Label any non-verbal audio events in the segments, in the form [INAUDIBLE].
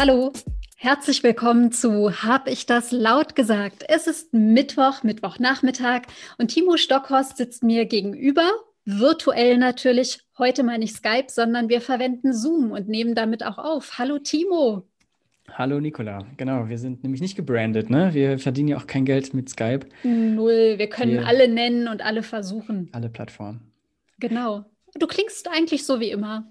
Hallo, herzlich willkommen zu Hab ich das laut gesagt? Es ist Mittwoch, Mittwochnachmittag und Timo Stockhorst sitzt mir gegenüber, virtuell natürlich. Heute meine ich Skype, sondern wir verwenden Zoom und nehmen damit auch auf. Hallo Timo. Hallo Nicola, genau, wir sind nämlich nicht gebrandet, ne? Wir verdienen ja auch kein Geld mit Skype. Null, wir können wir alle nennen und alle versuchen. Alle Plattformen. Genau. Du klingst eigentlich so wie immer.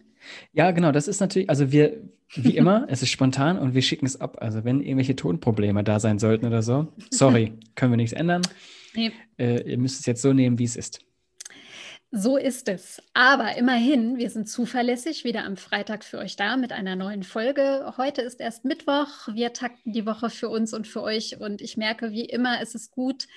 Ja, genau, das ist natürlich, also wir, wie immer, [LAUGHS] es ist spontan und wir schicken es ab. Also wenn irgendwelche Tonprobleme da sein sollten oder so, sorry, [LAUGHS] können wir nichts ändern. Nee. Äh, ihr müsst es jetzt so nehmen, wie es ist. So ist es. Aber immerhin, wir sind zuverlässig wieder am Freitag für euch da mit einer neuen Folge. Heute ist erst Mittwoch. Wir takten die Woche für uns und für euch. Und ich merke, wie immer, es ist gut,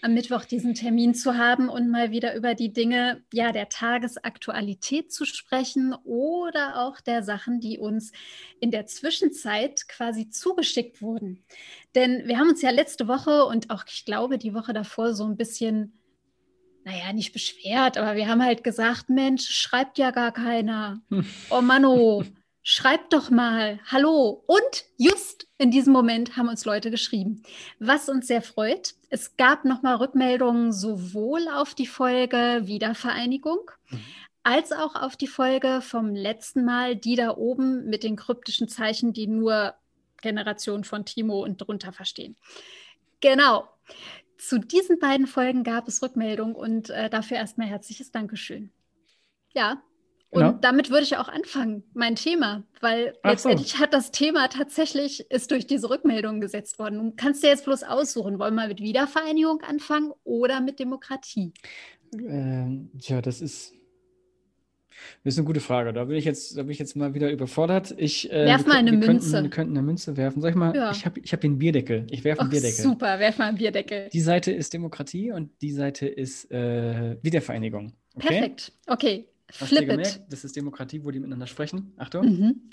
am Mittwoch diesen Termin zu haben und mal wieder über die Dinge ja, der Tagesaktualität zu sprechen oder auch der Sachen, die uns in der Zwischenzeit quasi zugeschickt wurden. Denn wir haben uns ja letzte Woche und auch, ich glaube, die Woche davor so ein bisschen naja, nicht beschwert, aber wir haben halt gesagt, Mensch, schreibt ja gar keiner. Hm. Oh Manno, schreibt doch mal. Hallo. Und just in diesem Moment haben uns Leute geschrieben, was uns sehr freut. Es gab nochmal Rückmeldungen sowohl auf die Folge Wiedervereinigung, mhm. als auch auf die Folge vom letzten Mal, die da oben mit den kryptischen Zeichen, die nur Generation von Timo und drunter verstehen. Genau. Zu diesen beiden Folgen gab es Rückmeldung und äh, dafür erstmal herzliches Dankeschön. Ja, und genau. damit würde ich auch anfangen, mein Thema, weil Ach letztendlich so. hat das Thema tatsächlich, ist durch diese Rückmeldung gesetzt worden. Du kannst dir jetzt bloß aussuchen, wollen wir mit Wiedervereinigung anfangen oder mit Demokratie? Äh, tja, das ist, das ist eine gute Frage. Da bin ich jetzt, da bin ich jetzt mal wieder überfordert. Ich, äh, werf mal eine wir Münze. Könnten, wir könnten eine Münze werfen. Sag ich mal, ja. ich habe ich hab den Bierdeckel. Ich werfe einen Bierdeckel. Super, werf mal einen Bierdeckel. Die Seite ist Demokratie und die Seite ist äh, Wiedervereinigung. Okay? Perfekt. Okay. Hast Flip gemerkt, it. Das ist Demokratie, wo die miteinander sprechen. Achtung. Mhm.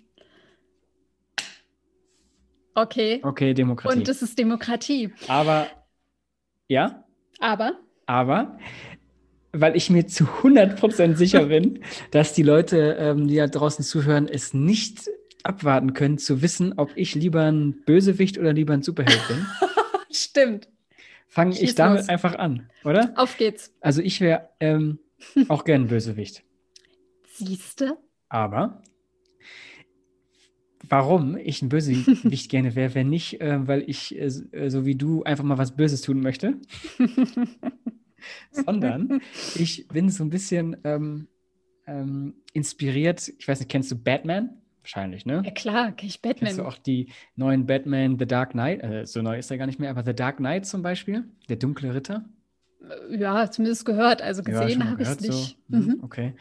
Okay. Okay, Demokratie. Und das ist Demokratie. Aber, ja? Aber? Aber weil ich mir zu 100% sicher bin, dass die Leute, ähm, die da draußen zuhören, es nicht abwarten können, zu wissen, ob ich lieber ein Bösewicht oder lieber ein Superheld bin. [LAUGHS] Stimmt. Fange ich damit los. einfach an, oder? Auf geht's. Also ich wäre ähm, auch gern ein Bösewicht. Siehste? Aber warum ich ein Bösewicht [LAUGHS] gerne wäre, wenn nicht, äh, weil ich, äh, so wie du, einfach mal was Böses tun möchte. [LAUGHS] sondern ich bin so ein bisschen ähm, ähm, inspiriert. Ich weiß nicht, kennst du Batman? Wahrscheinlich, ne? Ja, klar, kenn ich Batman. Kennst du auch die neuen Batman, The Dark Knight? Äh, so neu ist er gar nicht mehr, aber The Dark Knight zum Beispiel, der dunkle Ritter. Äh, ja, zumindest gehört. Also gesehen ja, habe ich es nicht. So. Mhm. mhm. Okay.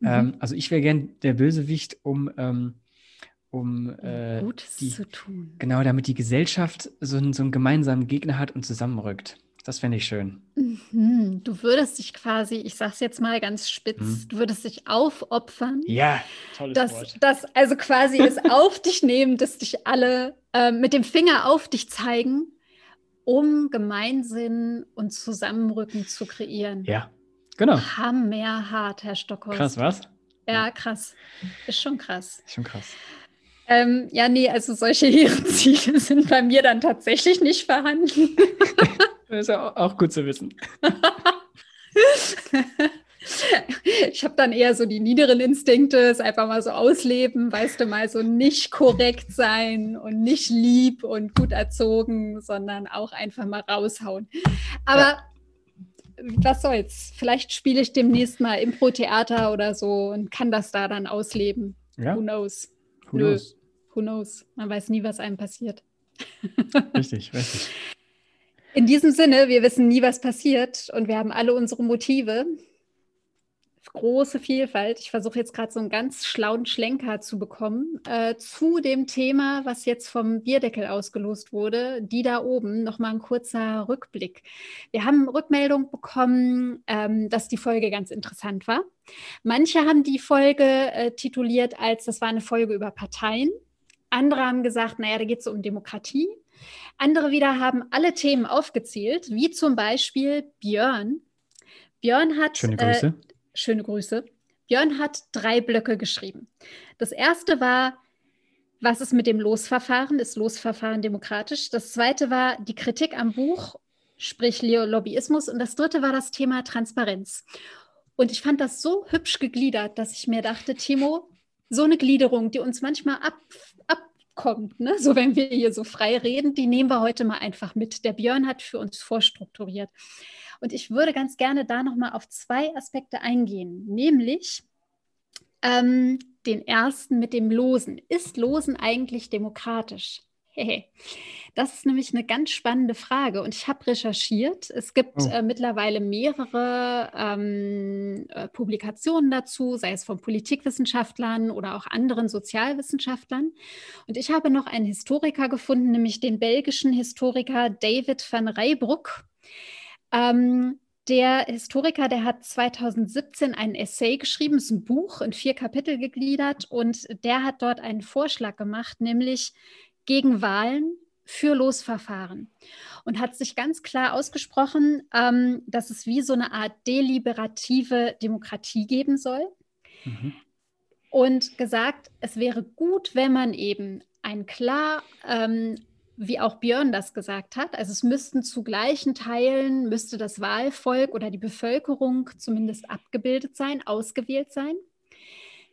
Mhm. Ähm, also ich wäre gern der Bösewicht, um, ähm, um äh, Gutes die, zu tun. Genau, damit die Gesellschaft so, einen, so einen gemeinsamen Gegner hat und zusammenrückt. Das fände ich schön. Mhm. Du würdest dich quasi, ich sage es jetzt mal ganz spitz, mhm. du würdest dich aufopfern. Ja, tolles dass, Wort. Dass also quasi es auf [LAUGHS] dich nehmen, dass dich alle äh, mit dem Finger auf dich zeigen, um Gemeinsinn und Zusammenrücken zu kreieren. Ja, genau. Hammerhart, Herr Stockhorst. Krass, was? Ja, krass. Ist schon krass. Ist schon krass. Ähm, ja, nee, also solche [LAUGHS] Ziele sind bei mir dann tatsächlich nicht vorhanden. [LAUGHS] das ist ja auch gut zu wissen. [LAUGHS] ich habe dann eher so die niederen Instinkte, es einfach mal so ausleben, weißt du, mal so nicht korrekt sein und nicht lieb und gut erzogen, sondern auch einfach mal raushauen. Aber ja. was soll's? Vielleicht spiele ich demnächst mal Impro-Theater oder so und kann das da dann ausleben. Ja. Who knows? Who Nö. knows? Who knows? Man weiß nie, was einem passiert. richtig, richtig. In diesem Sinne, wir wissen nie, was passiert und wir haben alle unsere Motive. Große Vielfalt. Ich versuche jetzt gerade so einen ganz schlauen Schlenker zu bekommen äh, zu dem Thema, was jetzt vom Bierdeckel ausgelost wurde. Die da oben, nochmal ein kurzer Rückblick. Wir haben Rückmeldung bekommen, ähm, dass die Folge ganz interessant war. Manche haben die Folge äh, tituliert als, das war eine Folge über Parteien. Andere haben gesagt, naja, da geht es um Demokratie. Andere wieder haben alle Themen aufgezählt, wie zum Beispiel Björn. Björn hat. Schöne Grüße. Äh, schöne Grüße. Björn hat drei Blöcke geschrieben. Das erste war was ist mit dem Losverfahren? Ist Losverfahren demokratisch? Das zweite war die Kritik am Buch, sprich Lobbyismus. Und das dritte war das Thema Transparenz. Und ich fand das so hübsch gegliedert, dass ich mir dachte, Timo, so eine Gliederung, die uns manchmal ab, abkommt, ne? so wenn wir hier so frei reden, die nehmen wir heute mal einfach mit. Der Björn hat für uns vorstrukturiert. Und ich würde ganz gerne da nochmal auf zwei Aspekte eingehen, nämlich ähm, den ersten mit dem Losen. Ist Losen eigentlich demokratisch? Hey, das ist nämlich eine ganz spannende Frage und ich habe recherchiert. Es gibt oh. äh, mittlerweile mehrere ähm, äh, Publikationen dazu, sei es von Politikwissenschaftlern oder auch anderen Sozialwissenschaftlern. Und ich habe noch einen Historiker gefunden, nämlich den belgischen Historiker David van Rijbroek. Ähm, der Historiker, der hat 2017 ein Essay geschrieben, ist ein Buch in vier Kapitel gegliedert und der hat dort einen Vorschlag gemacht, nämlich gegen Wahlen für Losverfahren und hat sich ganz klar ausgesprochen, ähm, dass es wie so eine Art deliberative Demokratie geben soll. Mhm. Und gesagt, es wäre gut, wenn man eben ein klar ähm, wie auch Björn das gesagt hat. Also es müssten zu gleichen Teilen, müsste das Wahlvolk oder die Bevölkerung zumindest abgebildet sein, ausgewählt sein.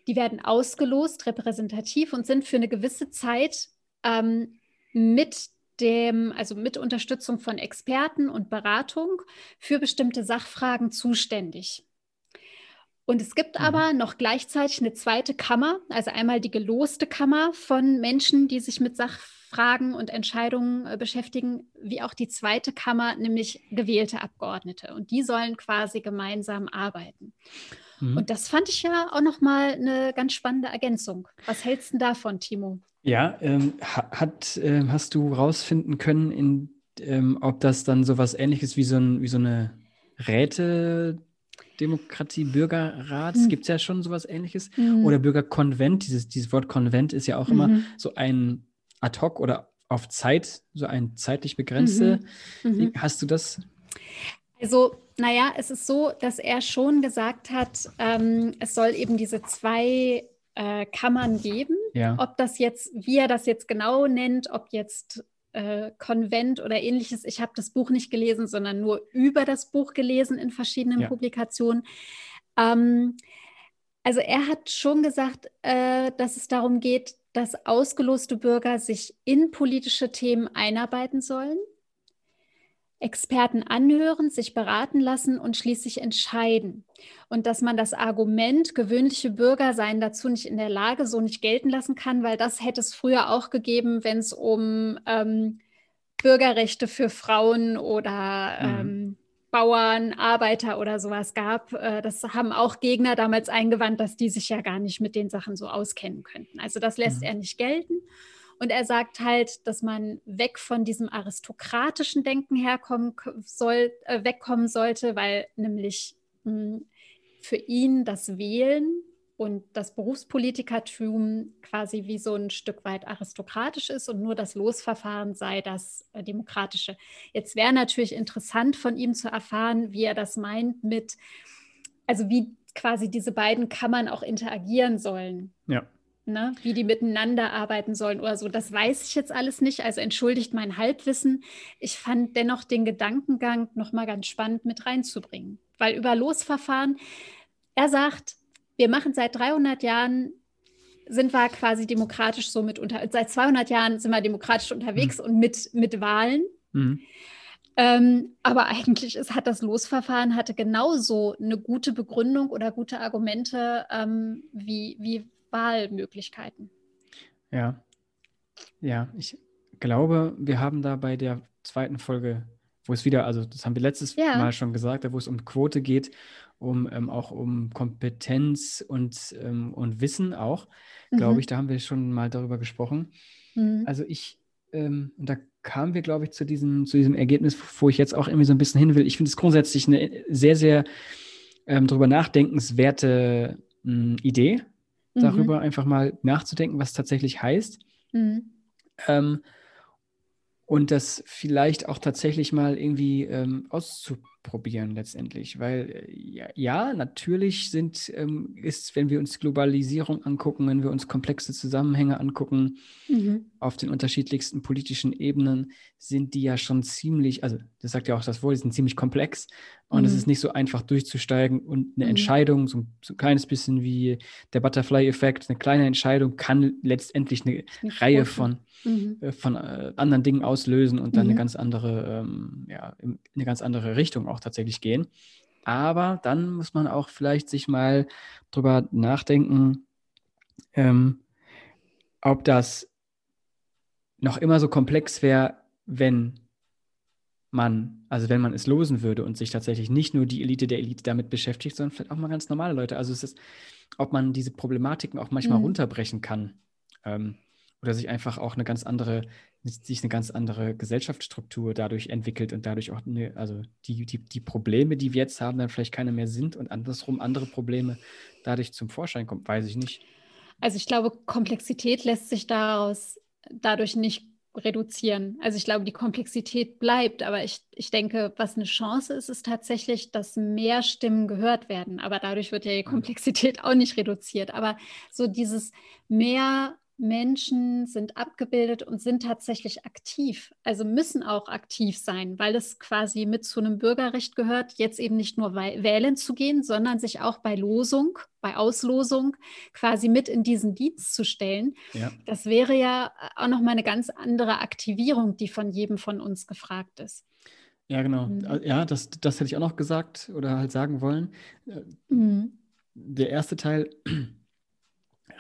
Die werden ausgelost, repräsentativ und sind für eine gewisse Zeit ähm, mit dem, also mit Unterstützung von Experten und Beratung für bestimmte Sachfragen zuständig. Und es gibt mhm. aber noch gleichzeitig eine zweite Kammer, also einmal die geloste Kammer von Menschen, die sich mit Sachfragen Fragen und Entscheidungen äh, beschäftigen, wie auch die zweite Kammer, nämlich gewählte Abgeordnete. Und die sollen quasi gemeinsam arbeiten. Mhm. Und das fand ich ja auch nochmal eine ganz spannende Ergänzung. Was hältst du davon, Timo? Ja, ähm, hat, äh, hast du rausfinden können, in, ähm, ob das dann so was ähnliches wie so, ein, wie so eine Räte Demokratie, Bürgerrat, mhm. gibt es ja schon sowas ähnliches. Mhm. Oder Bürgerkonvent, dieses, dieses Wort Konvent ist ja auch mhm. immer so ein ad hoc oder auf Zeit, so ein zeitlich begrenzte. Mhm. Mhm. Hast du das? Also, naja, es ist so, dass er schon gesagt hat, ähm, es soll eben diese zwei äh, Kammern geben. Ja. Ob das jetzt, wie er das jetzt genau nennt, ob jetzt äh, Konvent oder ähnliches. Ich habe das Buch nicht gelesen, sondern nur über das Buch gelesen in verschiedenen ja. Publikationen. Ähm, also er hat schon gesagt, äh, dass es darum geht, dass ausgeloste Bürger sich in politische Themen einarbeiten sollen, Experten anhören, sich beraten lassen und schließlich entscheiden. Und dass man das Argument, gewöhnliche Bürger seien dazu nicht in der Lage, so nicht gelten lassen kann, weil das hätte es früher auch gegeben, wenn es um ähm, Bürgerrechte für Frauen oder mhm. ähm, Bauern, Arbeiter oder sowas gab. Äh, das haben auch Gegner damals eingewandt, dass die sich ja gar nicht mit den Sachen so auskennen könnten. Also das lässt mhm. er nicht gelten. Und er sagt halt, dass man weg von diesem aristokratischen Denken herkommen soll, äh, wegkommen sollte, weil nämlich mh, hm, für ihn das Wählen und das Berufspolitikertum quasi wie so ein Stück weit aristokratisch ist und nur das Losverfahren sei das äh, demokratische. Jetzt wäre natürlich interessant von ihm zu erfahren, wie er das meint mit, also wie quasi diese beiden Kammern auch interagieren sollen. Ja. Ne, wie die miteinander arbeiten sollen oder so. Das weiß ich jetzt alles nicht. Also entschuldigt mein Halbwissen. Ich fand dennoch den Gedankengang nochmal ganz spannend mit reinzubringen. Weil über Losverfahren, er sagt, wir machen seit 300 Jahren sind wir quasi demokratisch so mit unter, seit 200 Jahren sind wir demokratisch unterwegs mhm. und mit, mit Wahlen. Mhm. Ähm, aber eigentlich ist, hat das Losverfahren hatte genauso eine gute Begründung oder gute Argumente ähm, wie, wie Wahlmöglichkeiten. Ja, ja, ich glaube, wir haben da bei der zweiten Folge, wo es wieder, also das haben wir letztes ja. Mal schon gesagt, wo es um Quote geht um ähm, auch um Kompetenz und, ähm, und Wissen auch, mhm. glaube ich. Da haben wir schon mal darüber gesprochen. Mhm. Also ich, ähm, und da kamen wir, glaube ich, zu diesem, zu diesem Ergebnis, wo ich jetzt auch irgendwie so ein bisschen hin will. Ich finde es grundsätzlich eine sehr, sehr ähm, darüber nachdenkenswerte mh, Idee, mhm. darüber einfach mal nachzudenken, was tatsächlich heißt. Mhm. Ähm, und das vielleicht auch tatsächlich mal irgendwie ähm, auszuprobieren probieren letztendlich, weil äh, ja, natürlich sind, ähm, ist, wenn wir uns Globalisierung angucken, wenn wir uns komplexe Zusammenhänge angucken, mhm. auf den unterschiedlichsten politischen Ebenen, sind die ja schon ziemlich, also das sagt ja auch das Wort, die sind ziemlich komplex und mhm. es ist nicht so einfach durchzusteigen und eine mhm. Entscheidung, so, so, ein kleines bisschen wie der Butterfly-Effekt, eine kleine Entscheidung kann letztendlich eine Reihe von mhm. äh, von äh, anderen Dingen auslösen und dann mhm. eine ganz andere, ähm, ja, in eine ganz andere Richtung auch tatsächlich gehen. Aber dann muss man auch vielleicht sich mal drüber nachdenken, ähm, ob das noch immer so komplex wäre, wenn man, also wenn man es losen würde und sich tatsächlich nicht nur die Elite der Elite damit beschäftigt, sondern vielleicht auch mal ganz normale Leute. Also es ist, ob man diese Problematiken auch manchmal mhm. runterbrechen kann. Ähm, oder sich einfach auch eine ganz andere, sich eine ganz andere Gesellschaftsstruktur dadurch entwickelt und dadurch auch eine, also die, die, die Probleme, die wir jetzt haben, dann vielleicht keine mehr sind und andersrum andere Probleme dadurch zum Vorschein kommen, weiß ich nicht. Also ich glaube, Komplexität lässt sich daraus dadurch nicht reduzieren. Also ich glaube, die Komplexität bleibt, aber ich, ich denke, was eine Chance ist, ist tatsächlich, dass mehr Stimmen gehört werden. Aber dadurch wird ja die Komplexität auch nicht reduziert. Aber so dieses mehr Menschen sind abgebildet und sind tatsächlich aktiv, also müssen auch aktiv sein, weil es quasi mit zu einem Bürgerrecht gehört, jetzt eben nicht nur wählen zu gehen, sondern sich auch bei Losung, bei Auslosung quasi mit in diesen Dienst zu stellen. Ja. Das wäre ja auch nochmal eine ganz andere Aktivierung, die von jedem von uns gefragt ist. Ja, genau. Mhm. Ja, das, das hätte ich auch noch gesagt oder halt sagen wollen. Äh, mhm. Der erste Teil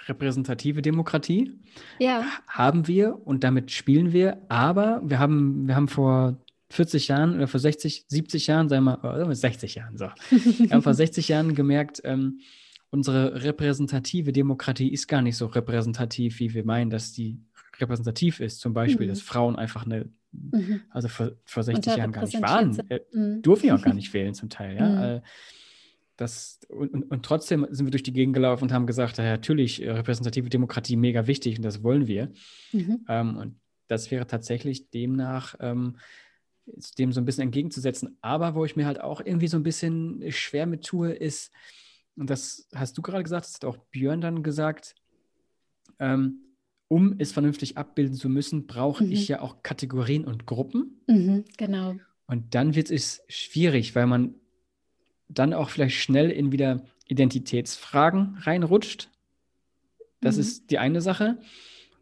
repräsentative Demokratie. Ja. Haben wir und damit spielen wir, aber wir haben, wir haben vor 40 Jahren oder vor 60, 70 Jahren, sagen wir mal, 60 Jahren, so. [LAUGHS] wir haben vor 60 Jahren gemerkt, ähm, unsere repräsentative Demokratie ist gar nicht so repräsentativ, wie wir meinen, dass die repräsentativ ist. Zum Beispiel, mhm. dass Frauen einfach eine, mhm. also vor, vor 60 Jahren gar nicht waren, äh, mhm. durften ja auch gar nicht wählen zum Teil, ja. [LAUGHS] Äh, das, und, und, trotzdem sind wir durch die Gegend gelaufen und haben gesagt, ja, natürlich, äh, repräsentative Demokratie mega wichtig und das wollen wir. Mhm. Ähm, und das wäre tatsächlich demnach ähm, dem so ein bisschen entgegenzusetzen. Aber wo ich mir halt auch irgendwie so ein bisschen schwer mit tue, ist, und das hast du gerade gesagt, das hat auch Björn dann gesagt, ähm, um es vernünftig abbilden zu müssen, brauche mhm. ich ja auch Kategorien und Gruppen. Mhm, genau. Und dann wird es schwierig, weil man dann auch vielleicht schnell in wieder Identitätsfragen reinrutscht. Das mhm. ist die eine Sache.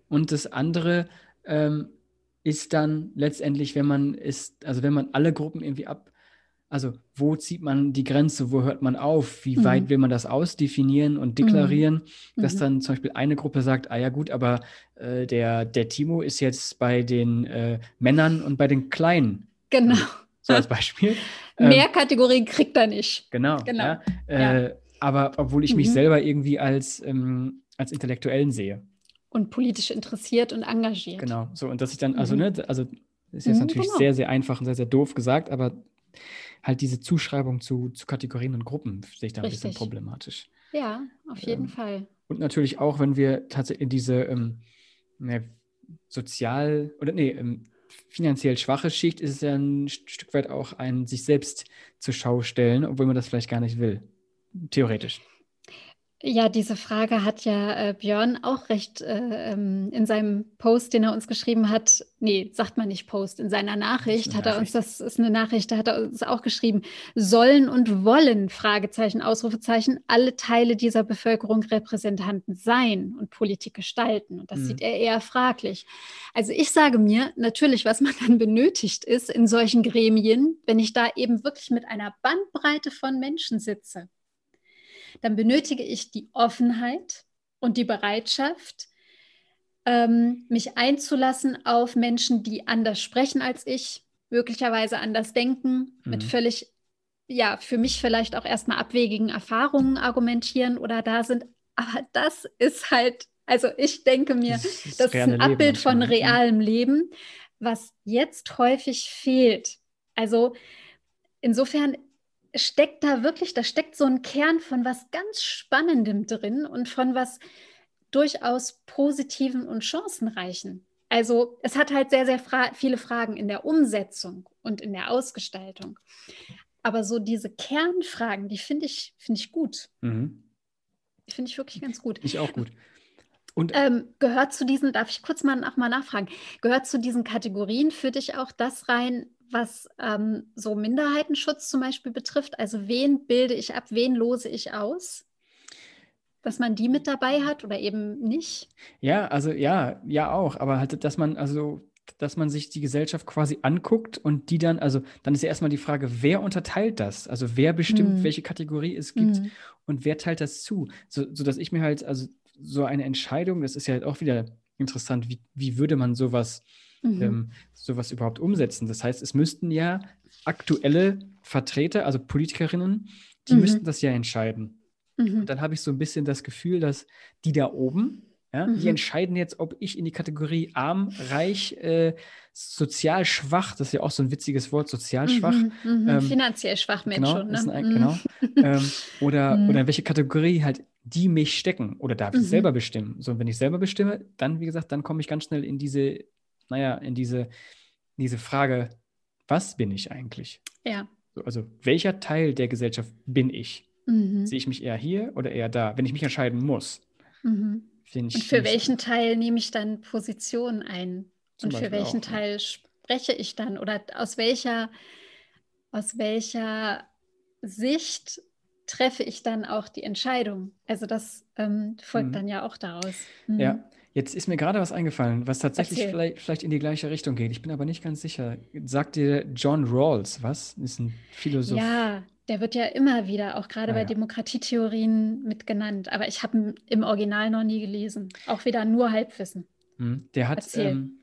Und das andere ähm, ist dann letztendlich, wenn man ist, also wenn man alle Gruppen irgendwie ab, also wo zieht man die Grenze, wo hört man auf, wie mhm. weit will man das ausdefinieren und deklarieren, mhm. dass mhm. dann zum Beispiel eine Gruppe sagt, ah ja gut, aber äh, der, der Timo ist jetzt bei den äh, Männern und bei den Kleinen. Genau. So als [LAUGHS] Beispiel. Mehr ähm, Kategorien kriegt er nicht. Genau. genau. Ja. Äh, ja. Aber obwohl ich mich mhm. selber irgendwie als, ähm, als Intellektuellen sehe. Und politisch interessiert und engagiert. Genau. So, und dass ich dann, also, mhm. ne, also ist jetzt mhm, natürlich genau. sehr, sehr einfach und sehr, sehr doof gesagt, aber halt diese Zuschreibung zu, zu Kategorien und Gruppen sehe ich da ein bisschen problematisch. Ja, auf jeden ähm, Fall. Und natürlich auch, wenn wir tatsächlich in diese ähm, ne, sozial oder nee, ähm, finanziell schwache Schicht ist es ja ein Stück weit auch ein sich selbst zur Schau stellen, obwohl man das vielleicht gar nicht will. Theoretisch. Ja, diese Frage hat ja äh, Björn auch recht äh, ähm, in seinem Post, den er uns geschrieben hat. Nee, sagt man nicht Post, in seiner Nachricht hat er uns, das ist eine Nachricht, da hat er uns auch geschrieben, sollen und wollen, Fragezeichen, Ausrufezeichen, alle Teile dieser Bevölkerung Repräsentanten sein und Politik gestalten. Und das mhm. sieht er eher fraglich. Also ich sage mir, natürlich, was man dann benötigt ist in solchen Gremien, wenn ich da eben wirklich mit einer Bandbreite von Menschen sitze dann benötige ich die Offenheit und die Bereitschaft, ähm, mich einzulassen auf Menschen, die anders sprechen als ich, möglicherweise anders denken, mhm. mit völlig, ja, für mich vielleicht auch erstmal abwegigen Erfahrungen argumentieren oder da sind. Aber das ist halt, also ich denke mir, das ist, das ist ein Abbild von ne? realem Leben, was jetzt häufig fehlt. Also insofern steckt da wirklich, da steckt so ein Kern von was ganz Spannendem drin und von was durchaus Positiven und Chancenreichen. Also es hat halt sehr, sehr fra viele Fragen in der Umsetzung und in der Ausgestaltung. aber so diese Kernfragen, die finde ich, finde ich gut. Mhm. Die finde ich wirklich ganz gut. Ich auch gut. Und Ähm, gehört zu diesen, darf ich kurz mal, nach, mal nachfragen, gehört zu diesen Kategorien für dich auch das rein, was ähm, so Minderheitenschutz zum Beispiel betrifft? Also wen bilde ich ab, wen lose ich aus? Dass man die mit dabei hat oder eben nicht? ja, also ja, ja auch, aber halt, dass man, also, dass man sich die Gesellschaft quasi anguckt und die dann, also dann ist ja erstmal die Frage, wer unterteilt das? Also wer bestimmt, Mhm. welche Kategorie es gibt Mhm. und wer teilt das zu? So, sodass ich mir halt, also so eine Entscheidung, das ist ja halt auch wieder interessant, wie, wie würde man sowas Mhm. ähm, sowas überhaupt umsetzen. Das heißt, es müssten ja aktuelle Vertreter, also Politikerinnen, die Mhm. müssten das ja entscheiden. Mhm. Und dann habe ich so ein bisschen das Gefühl, dass die da oben, ja, die Mhm. entscheiden jetzt, ob ich in die Kategorie arm, reich, äh, sozial schwach, das ist ja auch so ein witziges Wort, sozial schwach, Mhm. Mhm. ähm, Finanziell schwach Mensch genau, schon, ne? ein, Mhm. genau, ähm, [LAUGHS] oder, Mhm. oder in welche Kategorie halt die mich stecken oder darf ich Mhm. selber bestimmen. So, und wenn ich selber bestimme, dann, wie gesagt, dann komme ich ganz schnell in diese, naja, in diese, diese Frage, was bin ich eigentlich? Ja. So, also welcher Teil der Gesellschaft bin ich? Mhm. Sehe ich mich eher hier oder eher da? Wenn ich mich entscheiden muss, Mhm. Und für welchen Teil nehme ich dann Position ein? Und für Beispiel welchen auch, ja. Teil spreche ich dann? Oder aus welcher, aus welcher Sicht treffe ich dann auch die Entscheidung? Also das ähm, folgt Mhm. dann ja auch daraus. Mhm. Ja, jetzt ist mir gerade was eingefallen, was tatsächlich vielleicht, vielleicht in die gleiche Richtung geht. Ich bin aber nicht ganz sicher. Sagt dir John Rawls was? Ist ein Philosoph. Ja, der wird ja immer wieder, auch gerade Ah, bei. Demokratietheorien mit genannt. Aber ich habe ihn im Original noch nie gelesen. Auch wieder nur Halbwissen. Hm, Der hat, ähm,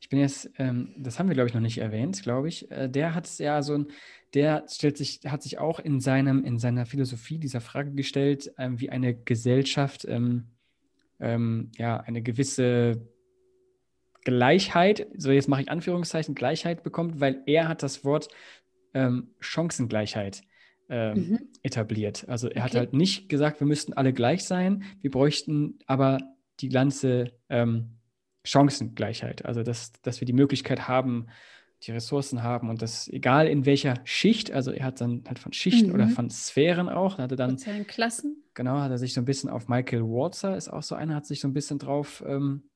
ich bin jetzt, ähm, das haben wir, glaube ich, noch nicht erwähnt, glaube ich. Äh, der hat ja so ein, der stellt sich, hat sich auch in seinem, in seiner Philosophie dieser Frage gestellt, ähm, wie eine Gesellschaft ähm, ähm, ja eine gewisse Gleichheit, so jetzt mache ich Anführungszeichen, Gleichheit bekommt, weil er hat das Wort ähm, Chancengleichheit ähm, Mhm. etabliert. Also er hat Okay. halt nicht gesagt, wir müssten alle gleich sein, wir bräuchten aber die ganze ähm, Chancengleichheit. Also dass, dass wir die Möglichkeit haben, die Ressourcen haben und das egal in welcher Schicht, also er hat dann halt von Schichten oder Mhm. von Sphären auch, hatte dann, Sozialen Klassen. genau, hat er sich so ein bisschen auf Michael Walzer, ist auch so einer, hat sich so ein bisschen drauf, ähm,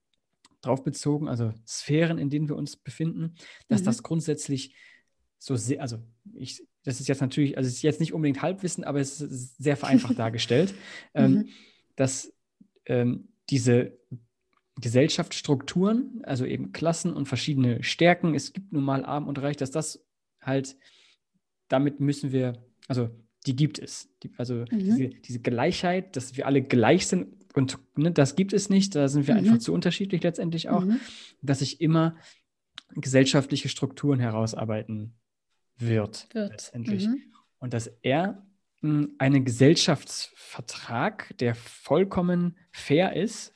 drauf bezogen, also Sphären, in denen wir uns befinden, dass Mhm. das grundsätzlich so sehr, also ich, das ist jetzt natürlich, also es ist jetzt nicht unbedingt Halbwissen, aber es ist sehr vereinfacht [LAUGHS] dargestellt, ähm, Mhm. dass ähm, diese Gesellschaftsstrukturen, also eben Klassen und verschiedene Stärken, es gibt nun mal arm und reich, dass das halt, damit müssen wir, also die gibt es. Die, also Mhm. diese, diese Gleichheit, dass wir alle gleich sind und ne, das gibt es nicht, da sind wir Mhm. einfach zu unterschiedlich letztendlich auch, Mhm. dass sich immer gesellschaftliche Strukturen herausarbeiten wird, Wird. letztendlich. Mhm. Und dass er mh, einen Gesellschaftsvertrag, der vollkommen fair ist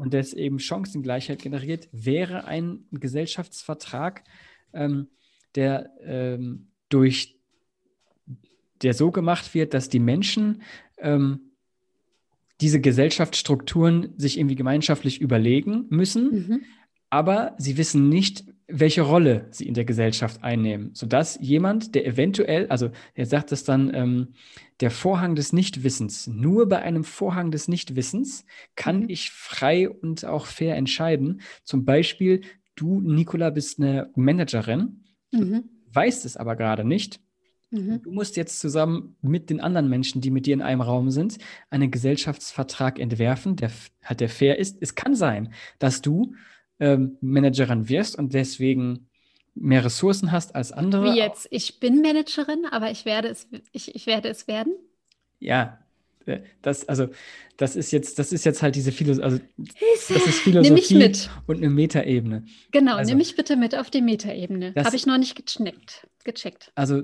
und das eben Chancengleichheit generiert, wäre ein Gesellschaftsvertrag, ähm, der ähm, durch der so gemacht wird, dass die Menschen ähm, diese Gesellschaftsstrukturen sich irgendwie gemeinschaftlich überlegen müssen, Mhm. aber sie wissen nicht, welche Rolle sie in der Gesellschaft einnehmen, sodass jemand, der eventuell, also er sagt es dann, ähm, der Vorhang des Nichtwissens, nur bei einem Vorhang des Nichtwissens kann Mhm. ich frei und auch fair entscheiden. Zum Beispiel, du, Nicola, bist eine Managerin, Mhm. weißt es aber gerade nicht. Mhm. Du musst jetzt zusammen mit den anderen Menschen, die mit dir in einem Raum sind, einen Gesellschaftsvertrag entwerfen, der halt der fair ist. Es kann sein, dass du ähm, Managerin wirst und deswegen mehr Ressourcen hast als andere. Wie jetzt? Ich bin Managerin, aber ich werde es, ich, ich werde es werden. Ja, äh, das, also, das ist jetzt, das ist jetzt halt diese Philosophie, also das ist Philosophie und eine Metaebene. Genau, Also- nimm mich bitte mit auf die Metaebene. Habe ich noch nicht gecheckt. gecheckt. Also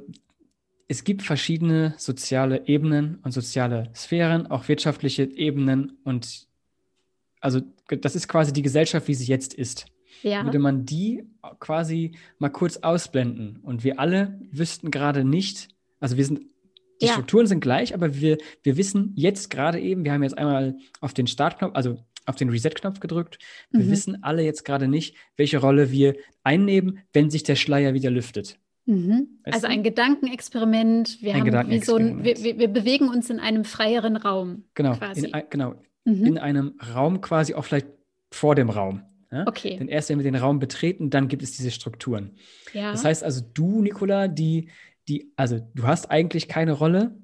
es gibt verschiedene soziale Ebenen und soziale Sphären, auch wirtschaftliche Ebenen und also das ist quasi die Gesellschaft, wie sie jetzt ist. Ja. Würde man die quasi mal kurz ausblenden und wir alle wüssten gerade nicht, also wir sind, die Ja. Strukturen sind gleich, aber wir, wir wissen jetzt gerade eben, wir haben jetzt einmal auf den Startknopf, also auf den Reset-Knopf gedrückt, wir Mhm. wissen alle jetzt gerade nicht, welche Rolle wir einnehmen, wenn sich der Schleier wieder lüftet. Mhm. Also ein Gedankenexperiment. Wir, ein haben Gedankenexperiment. Wie so ein, wir, wir, bewegen uns in einem freieren Raum. Genau, in, genau. Mhm. in einem Raum quasi auch vielleicht vor dem Raum. Ja? Okay. Denn erst wenn wir den Raum betreten, dann gibt es diese Strukturen. Ja. Das heißt also, du, Nicola, die, die, also du hast eigentlich keine Rolle,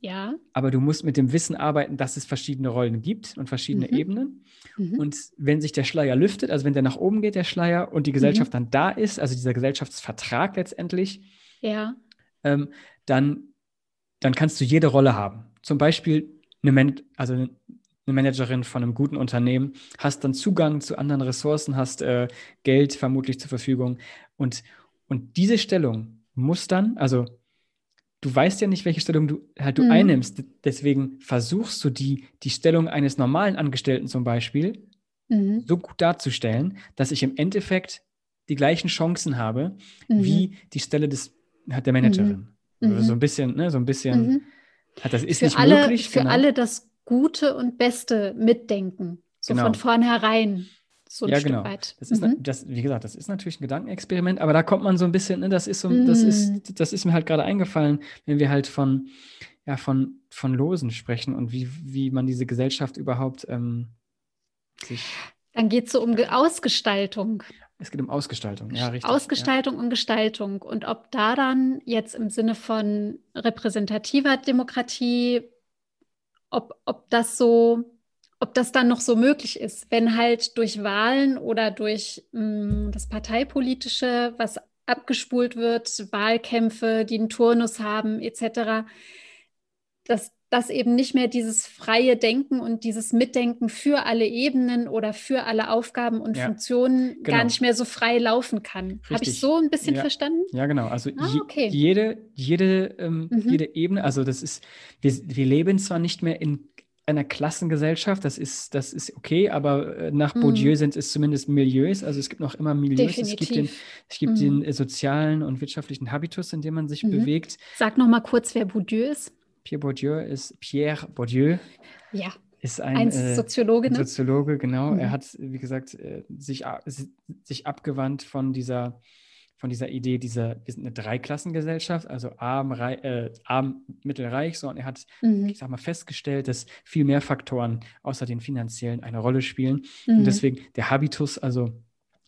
ja. Aber du musst mit dem Wissen arbeiten, dass es verschiedene Rollen gibt und verschiedene mhm. Ebenen. Mhm. Und wenn sich der Schleier lüftet, also wenn der nach oben geht, der Schleier, und die Gesellschaft mhm. dann da ist, also dieser Gesellschaftsvertrag letztendlich, ja. ähm, dann, dann kannst du jede Rolle haben. Zum Beispiel eine, Man also eine Managerin von einem guten Unternehmen, hast dann Zugang zu anderen Ressourcen, hast äh, Geld vermutlich zur Verfügung. Und, und diese Stellung muss dann, also du weißt ja nicht, welche Stellung du halt du mhm. einnimmst. Deswegen versuchst du die, die Stellung eines normalen Angestellten zum Beispiel mhm. so gut darzustellen, dass ich im Endeffekt die gleichen Chancen habe mhm. wie die Stelle des der Managerin. Mhm. Also so ein bisschen, ne, so ein bisschen. Mhm. Das ist für nicht alle, möglich. Für genau. alle das Gute und Beste mitdenken. So genau. von vornherein so ein ja, Stück genau. weit. Das ist, mhm. das, wie gesagt, das ist natürlich ein Gedankenexperiment, aber da kommt man so ein bisschen, ne, das ist so, mhm. das ist, das ist mir halt gerade eingefallen, wenn wir halt von, ja, von, von Losen sprechen und wie, wie man diese Gesellschaft überhaupt ähm, sich. Dann geht es so um Ausgestaltung. Es geht um Ausgestaltung, ja, richtig. Ausgestaltung ja. und Gestaltung. Und ob da dann jetzt im Sinne von repräsentativer Demokratie, ob, ob das so ob das dann noch so möglich ist, wenn halt durch Wahlen oder durch mh, mm, das Parteipolitische, was abgespult wird, Wahlkämpfe, die einen Turnus haben, etc., dass das eben nicht mehr dieses freie Denken und dieses Mitdenken für alle Ebenen oder für alle Aufgaben und ja, Funktionen genau. gar nicht mehr so frei laufen kann. Habe ich so ein bisschen ja. verstanden? Ja, genau. Also ah, okay. jede, jede, ähm, mhm. jede Ebene, also das ist, wir, wir leben zwar nicht mehr in einer Klassengesellschaft, das ist, das ist okay, aber äh, nach. Bourdieu sind es zumindest Milieus, also es gibt noch immer Milieus. Definitiv. Es gibt, den, es gibt mhm. den äh, sozialen und wirtschaftlichen Habitus, in dem man sich mhm. bewegt. Sag noch mal kurz, wer Bourdieu ist. Pierre Bourdieu ist Pierre Bourdieu. Ja. Ist ein, ein äh, Soziologe, ne? Soziologe, genau. Er mhm. hat, wie gesagt, äh, sich, sich abgewandt von dieser von dieser Idee, dieser, wir sind eine Dreiklassengesellschaft, also arm, rei, äh, arm mittelreich, sondern er hat, mhm. ich sag mal, festgestellt, dass viel mehr Faktoren außer den finanziellen eine Rolle spielen. Mhm. Und deswegen der Habitus, also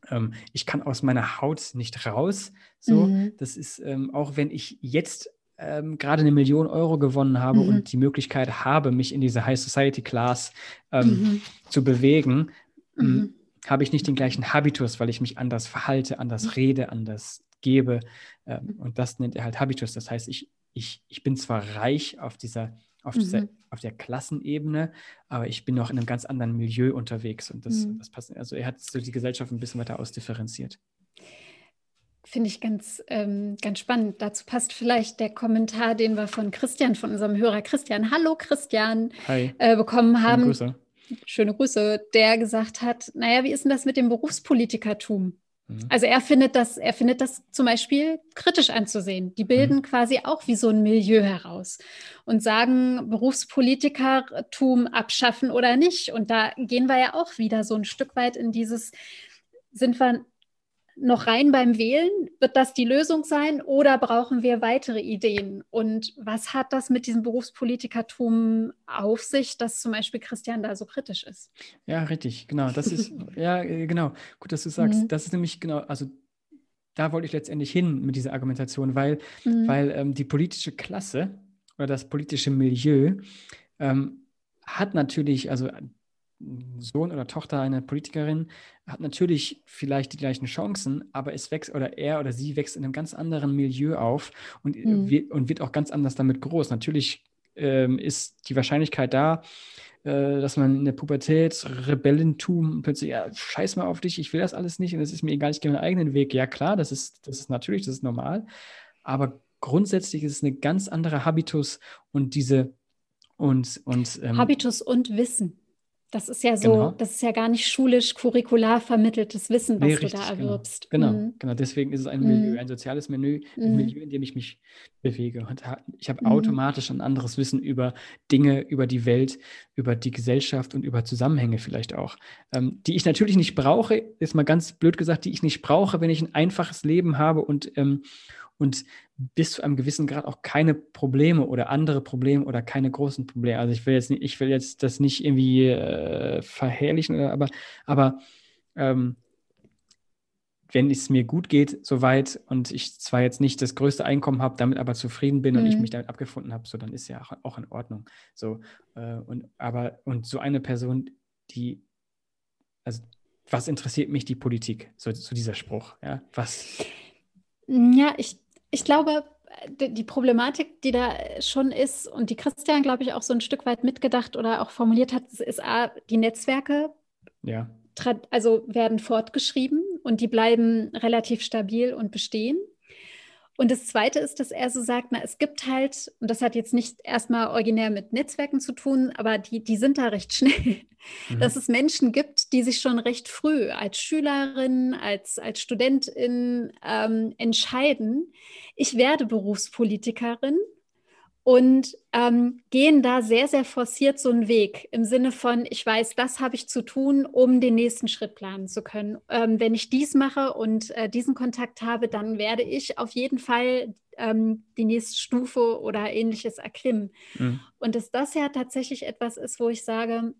ähm, ich kann aus meiner Haut nicht raus. So, mhm. das ist, ähm, auch wenn ich jetzt ähm, gerade eine Million Euro gewonnen habe und mhm. die Möglichkeit habe, mich in diese High Society Class ähm, mhm. zu bewegen, mhm habe ich nicht den gleichen Habitus, weil ich mich anders verhalte, anders mhm. rede, anders gebe. Ähm, mhm. und das nennt er halt Habitus. Das heißt, ich, ich, ich bin zwar reich auf dieser, auf mhm. dieser, auf der Klassenebene, aber ich bin noch in einem ganz anderen Milieu unterwegs. Und das, das passt. Also er hat so die Gesellschaft ein bisschen weiter ausdifferenziert. Finde ich ganz, ähm, ganz spannend. Dazu passt vielleicht der Kommentar, den wir von Christian, von unserem Hörer Christian, hallo Christian, äh, bekommen haben. Grüße schöne Grüße, der gesagt hat, naja, wie ist denn das mit dem Berufspolitikertum? Mhm. Also er findet das, er findet das zum Beispiel kritisch anzusehen. Die bilden mhm. quasi auch wie so ein Milieu heraus und sagen, Berufspolitikertum abschaffen oder nicht. Und da gehen wir ja auch wieder so ein Stück weit in dieses, sind wir noch rein beim Wählen? Wird das die Lösung sein oder brauchen wir weitere Ideen? Und was hat das mit diesem Berufspolitikertum auf sich, dass zum Beispiel Christian da so kritisch ist? Ja, richtig, genau. Das ist, [LAUGHS] ja, genau. Gut, dass du sagst. Mhm. Das ist nämlich genau, also da wollte ich letztendlich hin mit dieser Argumentation, weil, mhm. weil ähm, die politische Klasse oder das politische Milieu ähm, hat natürlich, also Sohn oder Tochter einer Politikerin hat natürlich vielleicht die gleichen Chancen, aber es wächst oder er oder sie wächst in einem ganz anderen Milieu auf und, mhm. wird, und wird auch ganz anders damit groß. Natürlich ähm, ist die Wahrscheinlichkeit da, äh, dass man in der Pubertät Rebellentum plötzlich, ja, scheiß mal auf dich, ich will das alles nicht und es ist mir egal, ich gehe meinen eigenen Weg. Ja, klar, das ist, das ist natürlich, das ist normal, aber grundsätzlich ist es eine ganz andere Habitus und diese und, und ähm, Habitus und Wissen. Das ist ja so, genau. das ist ja gar nicht schulisch, curricular vermitteltes Wissen, was nee, richtig, du da genau. erwirbst. Genau, genau, mhm. genau. Deswegen ist es ein Milieu, mhm. ein soziales Menü, mhm. Milieu, in dem ich mich bewege. Und ich habe mhm. automatisch ein anderes Wissen über Dinge, über die Welt, über die Gesellschaft und über Zusammenhänge vielleicht auch, ähm, die ich natürlich nicht brauche, ist mal ganz blöd gesagt, die ich nicht brauche, wenn ich ein einfaches Leben habe und, ähm, und bis zu einem gewissen Grad auch keine Probleme oder andere Probleme oder keine großen Probleme. Also ich will jetzt nicht, ich will jetzt das nicht irgendwie äh, verherrlichen, aber, aber ähm, wenn es mir gut geht, soweit und ich zwar jetzt nicht das größte Einkommen habe, damit aber zufrieden bin mhm. und ich mhm. mich damit abgefunden habe, so dann ist ja auch, auch in Ordnung. So äh, und aber und so eine Person, die also was interessiert mich die Politik? So, so dieser Spruch, ja was? Ja, ich ich glaube die Problematik, die da schon ist und die Christian, glaube ich, auch so ein Stück weit mitgedacht oder auch formuliert hat, ist A, die Netzwerke. Ja also werden fortgeschrieben und die bleiben relativ stabil und bestehen. Und das Zweite ist, dass er so sagt, na, es gibt halt, und das hat jetzt nicht erstmal originär mit Netzwerken zu tun, aber die, die sind da recht schnell, mhm. dass es Menschen gibt, die sich schon recht früh als Schülerin, als, als Studentin ähm, entscheiden, ich werde Berufspolitikerin und ähm, gehen da sehr, sehr forciert so einen Weg im Sinne von, ich weiß, das habe ich zu tun, um den nächsten Schritt planen zu können. Ähm, wenn ich dies mache und äh, diesen Kontakt habe, dann werde ich auf jeden Fall ähm, die nächste Stufe oder ähnliches erklimmen. Mhm. Und dass das ja tatsächlich etwas ist, wo ich sage,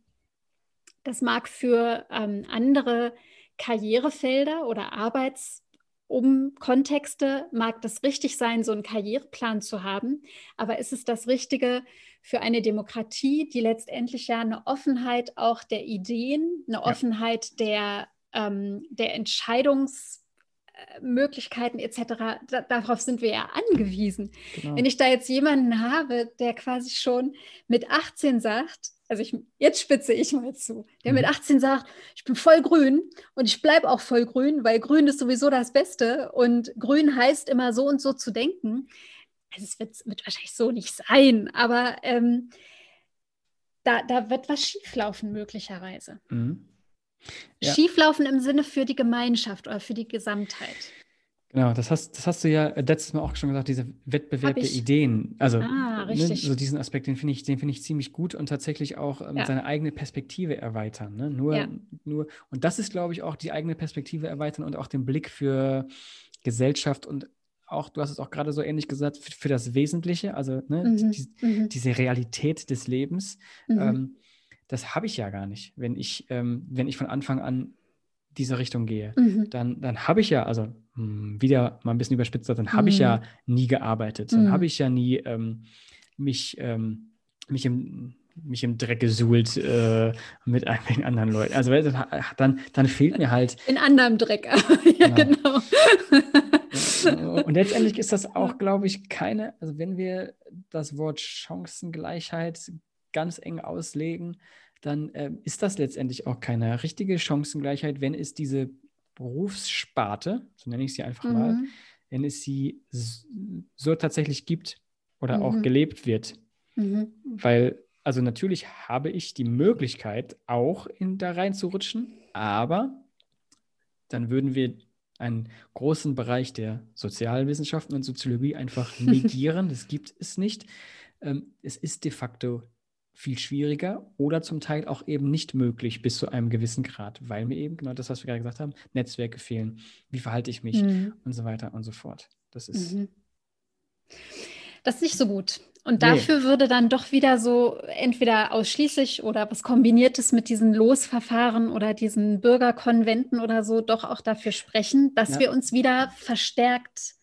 das mag für ähm, andere Karrierefelder oder Arbeits um Kontexte mag das richtig sein, so einen Karriereplan zu haben, aber ist es das Richtige für eine Demokratie, die letztendlich ja eine Offenheit auch der Ideen, eine ja. Offenheit der, ähm, der Entscheidungsmöglichkeiten etc., da, darauf sind wir ja angewiesen. Genau. Wenn ich da jetzt jemanden habe, der quasi schon mit 18 sagt, also ich, jetzt spitze ich mal zu, der mit 18 mhm. sagt, ich bin voll grün und ich bleibe auch voll grün, weil grün ist sowieso das Beste und grün heißt immer so und so zu denken. Also es wird, wird wahrscheinlich so nicht sein, aber ähm, da, da wird was schieflaufen möglicherweise. Mhm. Ja. Schieflaufen im Sinne für die Gemeinschaft oder für die Gesamtheit. Genau, das hast, das hast du ja letztes Mal auch schon gesagt, dieser Wettbewerb der Ideen. Also ah, ne, so diesen Aspekt, den finde ich, den ich ziemlich gut und tatsächlich auch ähm, ja. seine eigene Perspektive erweitern. Ne? Nur, ja. nur, und das ist, glaube ich, auch die eigene Perspektive erweitern und auch den Blick für Gesellschaft und auch, du hast es auch gerade so ähnlich gesagt, für, für das Wesentliche, also ne, mhm. Die, mhm. diese Realität des Lebens. Mhm. Ähm, das habe ich ja gar nicht, wenn ich, ähm, wenn ich von Anfang an diese Richtung gehe. Mhm. Dann, dann habe ich ja, also wieder mal ein bisschen überspitzt, dann habe ich ja mhm. nie gearbeitet, dann habe mhm. ich ja nie ähm, mich, ähm, mich im mich im Dreck gesuhlt äh, mit einigen anderen Leuten. Also dann, dann fehlt mir halt. In anderem Dreck, [LAUGHS] ja, genau. genau. Und letztendlich ist das auch, glaube ich, keine, also wenn wir das Wort Chancengleichheit ganz eng auslegen, dann äh, ist das letztendlich auch keine richtige Chancengleichheit, wenn es diese Berufssparte, so nenne ich sie einfach mhm. mal, wenn es sie so tatsächlich gibt oder mhm. auch gelebt wird. Mhm. Weil, also natürlich habe ich die Möglichkeit, auch in, da reinzurutschen, aber dann würden wir einen großen Bereich der Sozialwissenschaften und Soziologie einfach [LAUGHS] negieren. das gibt es nicht. Ähm, es ist de facto viel schwieriger oder zum Teil auch eben nicht möglich bis zu einem gewissen Grad, weil mir eben genau das, was wir gerade gesagt haben, Netzwerke fehlen, wie verhalte ich mich mhm. und so weiter und so fort. Das ist. Mhm. Das ist nicht so gut. Und dafür nee. würde dann doch wieder so entweder ausschließlich oder was Kombiniertes mit diesen Losverfahren oder diesen Bürgerkonventen oder so doch auch dafür sprechen, dass ja. wir uns wieder verstärkt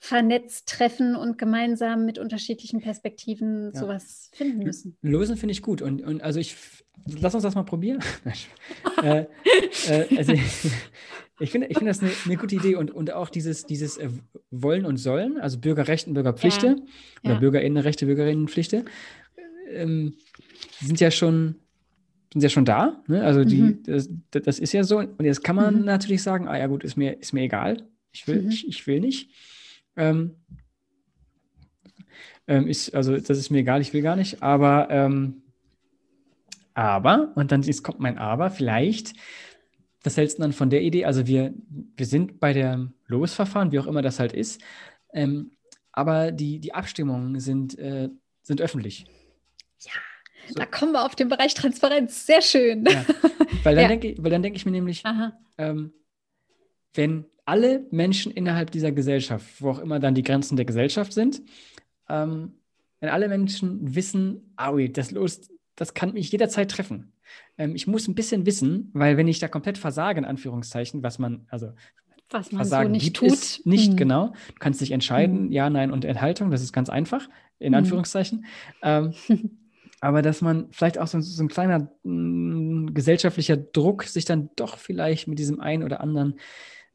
vernetzt treffen und gemeinsam mit unterschiedlichen Perspektiven ja. sowas finden müssen. Lösen finde ich gut. Und, und also ich, lass uns das mal probieren. [LAUGHS] äh, äh, also [LAUGHS] ich finde ich find das eine, eine, gute Idee und, und auch dieses, dieses äh, Wollen und Sollen, also Bürgerrechte und Bürgerpflichte ja. oder ja. Bürgerinnenrechte, Bürgerinnenpflichte, ähm, sind ja schon sind ja schon da. Ne? Also die, mhm. das, das, ist ja so. Und jetzt kann man mhm. natürlich sagen, ah ja gut, ist mir, ist mir egal. Ich will, mhm. ich, ich will nicht. Ähm, ähm, ich, also das ist mir egal, ich will gar nicht, aber, ähm, aber, und dann ist, kommt mein Aber, vielleicht, was hältst du dann von der Idee? Also wir, wir sind bei dem Losverfahren, wie auch immer das halt ist, ähm, aber die, die Abstimmungen sind, äh, sind öffentlich. Ja. So. Da kommen wir auf den Bereich Transparenz. Sehr schön. Ja. Weil dann [LAUGHS] ja. denke ich, denk ich mir nämlich, ähm, wenn alle Menschen innerhalb dieser Gesellschaft, wo auch immer dann die Grenzen der Gesellschaft sind, ähm, wenn alle Menschen wissen, aui, das los, das kann mich jederzeit treffen. Ähm, ich muss ein bisschen wissen, weil wenn ich da komplett versage, in Anführungszeichen, was man, also was man Versagen so nicht tut. Es nicht, hm. genau. Du kannst dich entscheiden, hm. ja, nein und Enthaltung, das ist ganz einfach, in hm. Anführungszeichen. Ähm, [LAUGHS] aber dass man vielleicht auch so, so ein kleiner mh, gesellschaftlicher Druck sich dann doch vielleicht mit diesem einen oder anderen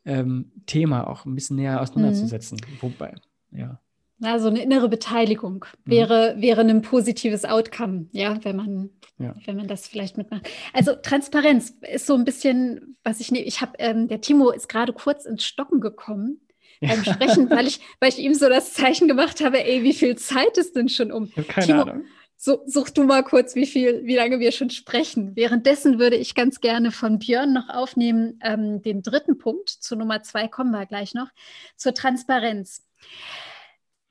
ähm, Thema auch ein bisschen näher auseinanderzusetzen. Mhm. Wobei, ja. Na, so eine innere Beteiligung mhm. wäre, mhm. wäre ein positives Outcome, ja, wenn man, ja. wenn man das vielleicht mitmacht. Also Transparenz ist so ein bisschen, was ich nehme. Ich habe, ähm, der Timo ist gerade kurz ins Stocken gekommen beim Sprechen, weil ich, [LAUGHS] weil ich ihm so das Zeichen gemacht habe, ey, wie viel Zeit ist denn schon um? keine Timo, Ahnung. So, such du mal kurz, wie viel, wie lange wir schon sprechen. Währenddessen würde ich ganz gerne von Björn noch aufnehmen, ähm, den dritten Punkt. Zu Nummer zwei kommen wir gleich noch, zur Transparenz.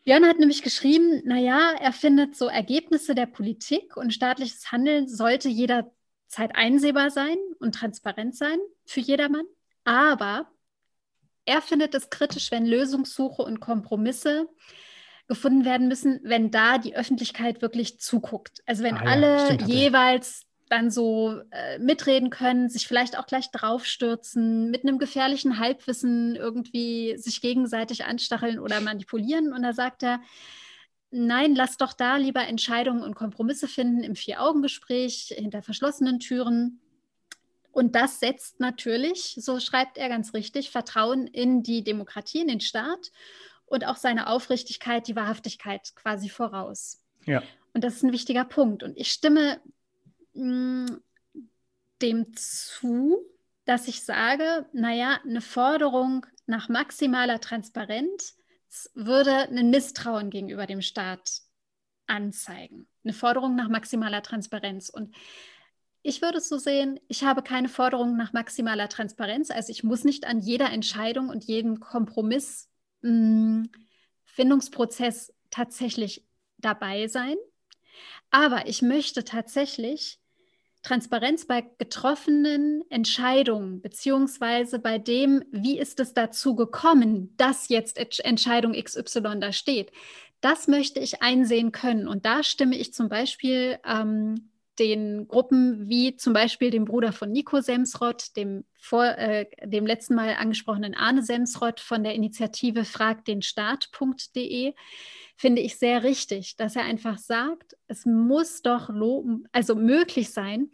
Björn hat nämlich geschrieben, naja, er findet so Ergebnisse der Politik und staatliches Handeln sollte jederzeit einsehbar sein und transparent sein für jedermann. Aber er findet es kritisch, wenn Lösungssuche und Kompromisse gefunden werden müssen, wenn da die Öffentlichkeit wirklich zuguckt. Also wenn ah, alle stimmt, jeweils dann so äh, mitreden können, sich vielleicht auch gleich draufstürzen, mit einem gefährlichen Halbwissen irgendwie sich gegenseitig anstacheln oder manipulieren. Und da sagt er, nein, lass doch da lieber Entscheidungen und Kompromisse finden im Vier-Augen-Gespräch hinter verschlossenen Türen. Und das setzt natürlich, so schreibt er ganz richtig, Vertrauen in die Demokratie, in den Staat und auch seine Aufrichtigkeit, die Wahrhaftigkeit quasi voraus. Ja. Und das ist ein wichtiger Punkt. Und ich stimme mh, mm, dem zu, dass ich sage, naja, eine Forderung nach maximaler Transparenz würde ein Misstrauen gegenüber dem Staat anzeigen. Eine Forderung nach maximaler Transparenz. Und ich würde es so sehen, ich habe keine Forderung nach maximaler Transparenz. Also ich muss nicht an jeder Entscheidung und jedem Kompromiss mh, Findungsprozess tatsächlich dabei sein. Aber ich möchte tatsächlich Transparenz bei getroffenen Entscheidungen, beziehungsweise bei dem, wie ist es dazu gekommen, dass jetzt Entscheidung XY da steht. Das möchte ich einsehen können. Und da stimme ich zum Beispiel ähm, den Gruppen wie zum Beispiel dem Bruder von Nico Semsrott, dem, vor, äh, dem letzten Mal angesprochenen Arne Semsrott von der Initiative fragdenstaat.de, finde ich sehr richtig, dass er einfach sagt, es muss doch also möglich sein,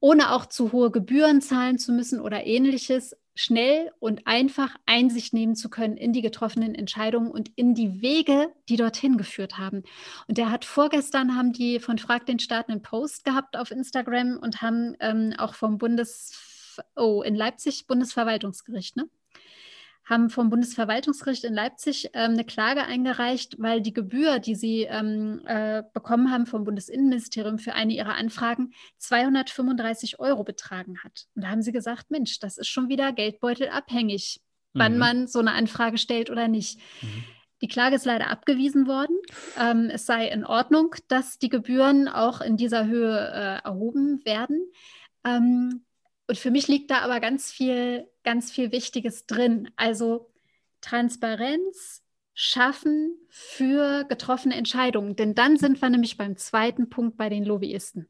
ohne auch zu hohe Gebühren zahlen zu müssen oder ähnliches, schnell und einfach Einsicht nehmen zu können in die getroffenen Entscheidungen und in die Wege, die dorthin geführt haben. Und der hat vorgestern haben die von Frag den Staat einen Post gehabt auf Instagram und haben ähm, auch vom Bundes oh in Leipzig Bundesverwaltungsgericht, ne? Haben vom Bundesverwaltungsgericht in Leipzig ähm, eine Klage eingereicht, weil die Gebühr, die sie ähm, äh, bekommen haben vom Bundesinnenministerium für eine ihrer Anfragen, 235 Euro betragen hat. Und da haben sie gesagt, Mensch, das ist schon wieder geldbeutelabhängig, mhm. wann man so eine Anfrage stellt oder nicht. Mhm. Die Klage ist leider abgewiesen worden. Ähm, es sei in Ordnung, dass die Gebühren auch in dieser Höhe äh, erhoben werden. Ähm, und für mich liegt da aber ganz viel, ganz viel Wichtiges drin. Also Transparenz schaffen für getroffene Entscheidungen. Denn dann sind wir nämlich beim zweiten Punkt bei den Lobbyisten.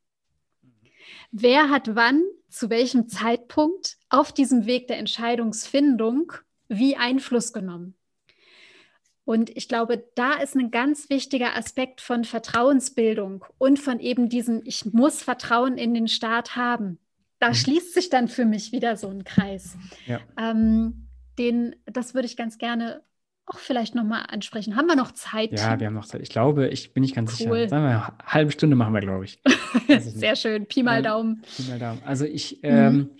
Wer hat wann, zu welchem Zeitpunkt auf diesem Weg der Entscheidungsfindung wie Einfluss genommen? Und ich glaube, da ist ein ganz wichtiger Aspekt von Vertrauensbildung und von eben diesem, ich muss Vertrauen in den Staat haben da mhm. schließt sich dann für mich wieder so ein Kreis. Ja. Ähm, den, das würde ich ganz gerne auch vielleicht nochmal ansprechen. Haben wir noch Zeit? Ja, wir haben noch Zeit. Ich glaube, ich bin nicht ganz cool. sicher. Sagen wir, eine halbe Stunde machen wir, glaube ich. [LAUGHS] Sehr schön. Pi mal Daumen. Pi mal Daumen. Also ich, ähm,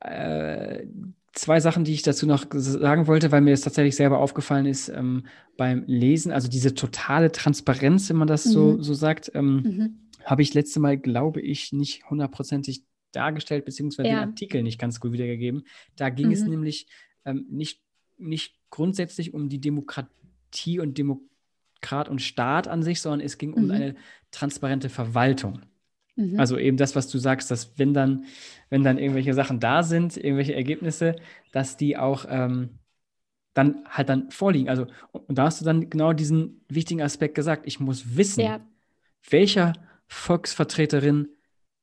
äh, zwei Sachen, die ich dazu noch sagen wollte, weil mir es tatsächlich selber aufgefallen ist ähm, beim Lesen, also diese totale Transparenz, wenn man das mhm. so, so sagt, ähm, mhm. habe ich letzte Mal, glaube ich, nicht hundertprozentig dargestellt, beziehungsweise ja. den Artikel nicht ganz gut wiedergegeben. Da ging mhm. es nämlich ähm, nicht, nicht grundsätzlich um die Demokratie und Demokrat und Staat an sich, sondern es ging mhm. um eine transparente Verwaltung. Mhm. Also eben das, was du sagst, dass wenn dann, wenn dann irgendwelche Sachen da sind, irgendwelche Ergebnisse, dass die auch ähm, dann halt dann vorliegen. Also, und da hast du dann genau diesen wichtigen Aspekt gesagt. Ich muss wissen, ja. welcher Volksvertreterin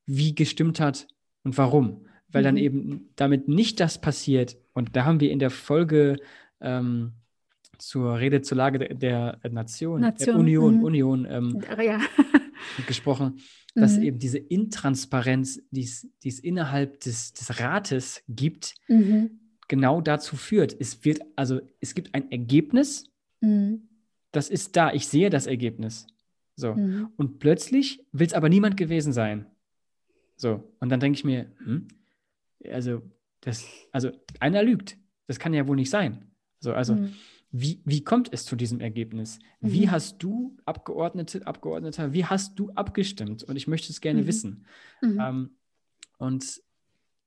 wie gestimmt hat und warum. Weil mhm. dann eben damit nicht das passiert. Und da haben wir in der Folge ähm, zur Rede zur Lage der, der Nation, Nation. Der Union, mhm. Union ähm, ja. [LAUGHS] gesprochen, dass mhm. eben diese Intransparenz, die es innerhalb des, des Rates gibt, mhm. genau dazu führt. Es wird, also es gibt ein Ergebnis, mhm. das ist da, ich sehe das Ergebnis. So. Mhm. Und plötzlich will es aber niemand gewesen sein. So. Und dann denke ich mir, hm, also, das, also einer lügt. Das kann ja wohl nicht sein. So, also, mhm. Wie, wie kommt es zu diesem Ergebnis? Mhm. Wie hast du, Abgeordnete, Abgeordneter, wie hast du abgestimmt? Und ich möchte es gerne mhm. wissen. Mhm. Ähm, und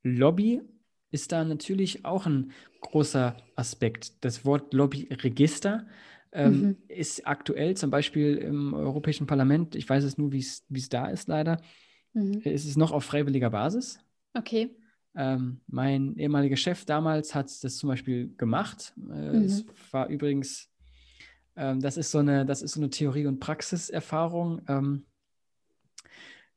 Lobby ist da natürlich auch ein großer Aspekt. Das Wort Lobbyregister ähm, mhm. ist aktuell zum Beispiel im Europäischen Parlament, ich weiß es nur, wie es da ist leider, mhm. ist es noch auf freiwilliger Basis. Okay. Ähm, mein ehemaliger Chef damals hat das zum Beispiel gemacht. Äh, mhm. Es war übrigens, ähm, das, ist so eine, das ist so eine Theorie- und Praxiserfahrung. Ähm,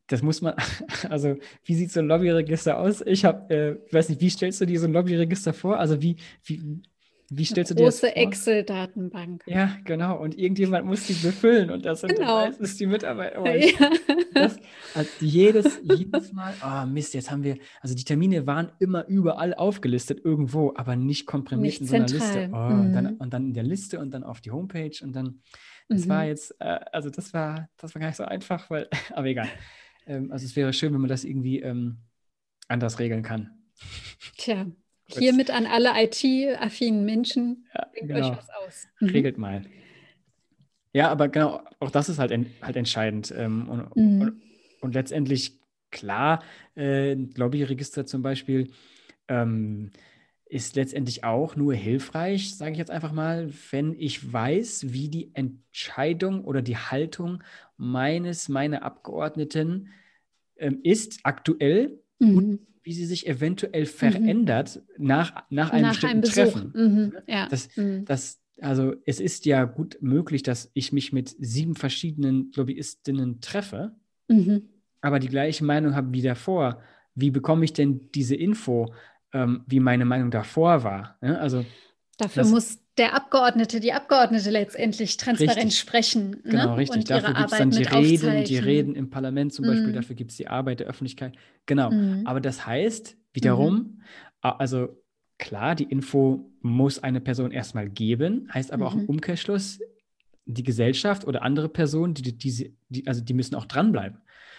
das muss man, [LAUGHS] also wie sieht so ein Lobbyregister aus? Ich habe, äh, weiß nicht, wie stellst du dir so ein Lobbyregister vor? Also wie, wie, wie stellst du dir? Große Excel-Datenbank. Ja, genau. Und irgendjemand muss die befüllen und das sind genau. meistens die Mitarbeiter. Oh, [LAUGHS] ja. das, also jedes, jedes Mal, oh Mist, jetzt haben wir, also die Termine waren immer überall aufgelistet irgendwo, aber nicht komprimiert nicht in so einer zentral. Liste. Oh, mhm. und, dann, mhm. und, dann, in der Liste und dann auf die Homepage und dann, das mhm. war jetzt, äh, also das war, das war gar nicht so einfach, weil, [LAUGHS] aber egal. Ähm, also es wäre schön, wenn man das irgendwie ähm, anders regeln kann. Tja, Hiermit an alle IT-affinen Menschen, ja, denkt genau. euch was aus. Mhm. Regelt mal. Ja, aber genau, auch das ist halt, en halt entscheidend. Ähm, und, mhm. und, und, letztendlich, klar, äh, Lobbyregister zum Beispiel ähm, ist letztendlich auch nur hilfreich, sage ich jetzt einfach mal, wenn ich weiß, wie die Entscheidung oder die Haltung meines, meiner Abgeordneten ähm, ist aktuell mhm. und wie sie sich eventuell mhm. verändert mhm. nach, nach einem nach bestimmten einem Treffen. Mhm. Ja. Das, mhm. das, also es ist ja gut möglich, dass ich mich mit sieben verschiedenen Lobbyistinnen treffe, mhm. aber die gleiche Meinung habe wie davor. Wie bekomme ich denn diese Info, ähm, wie meine Meinung davor war? Ja, also Dafür das, muss der Abgeordnete, die Abgeordnete letztendlich transparent richtig, sprechen. Ne? Genau, richtig. Und dafür gibt es dann die Reden, die Reden im Parlament zum Beispiel, mm. dafür gibt es die Arbeit der Öffentlichkeit. Genau. Mm. Aber das heißt wiederum, mm. also klar, die Info muss eine Person erstmal geben, heißt aber auch im mhm. Umkehrschluss, die Gesellschaft oder andere Personen, die, die, die, also die müssen auch dranbleiben.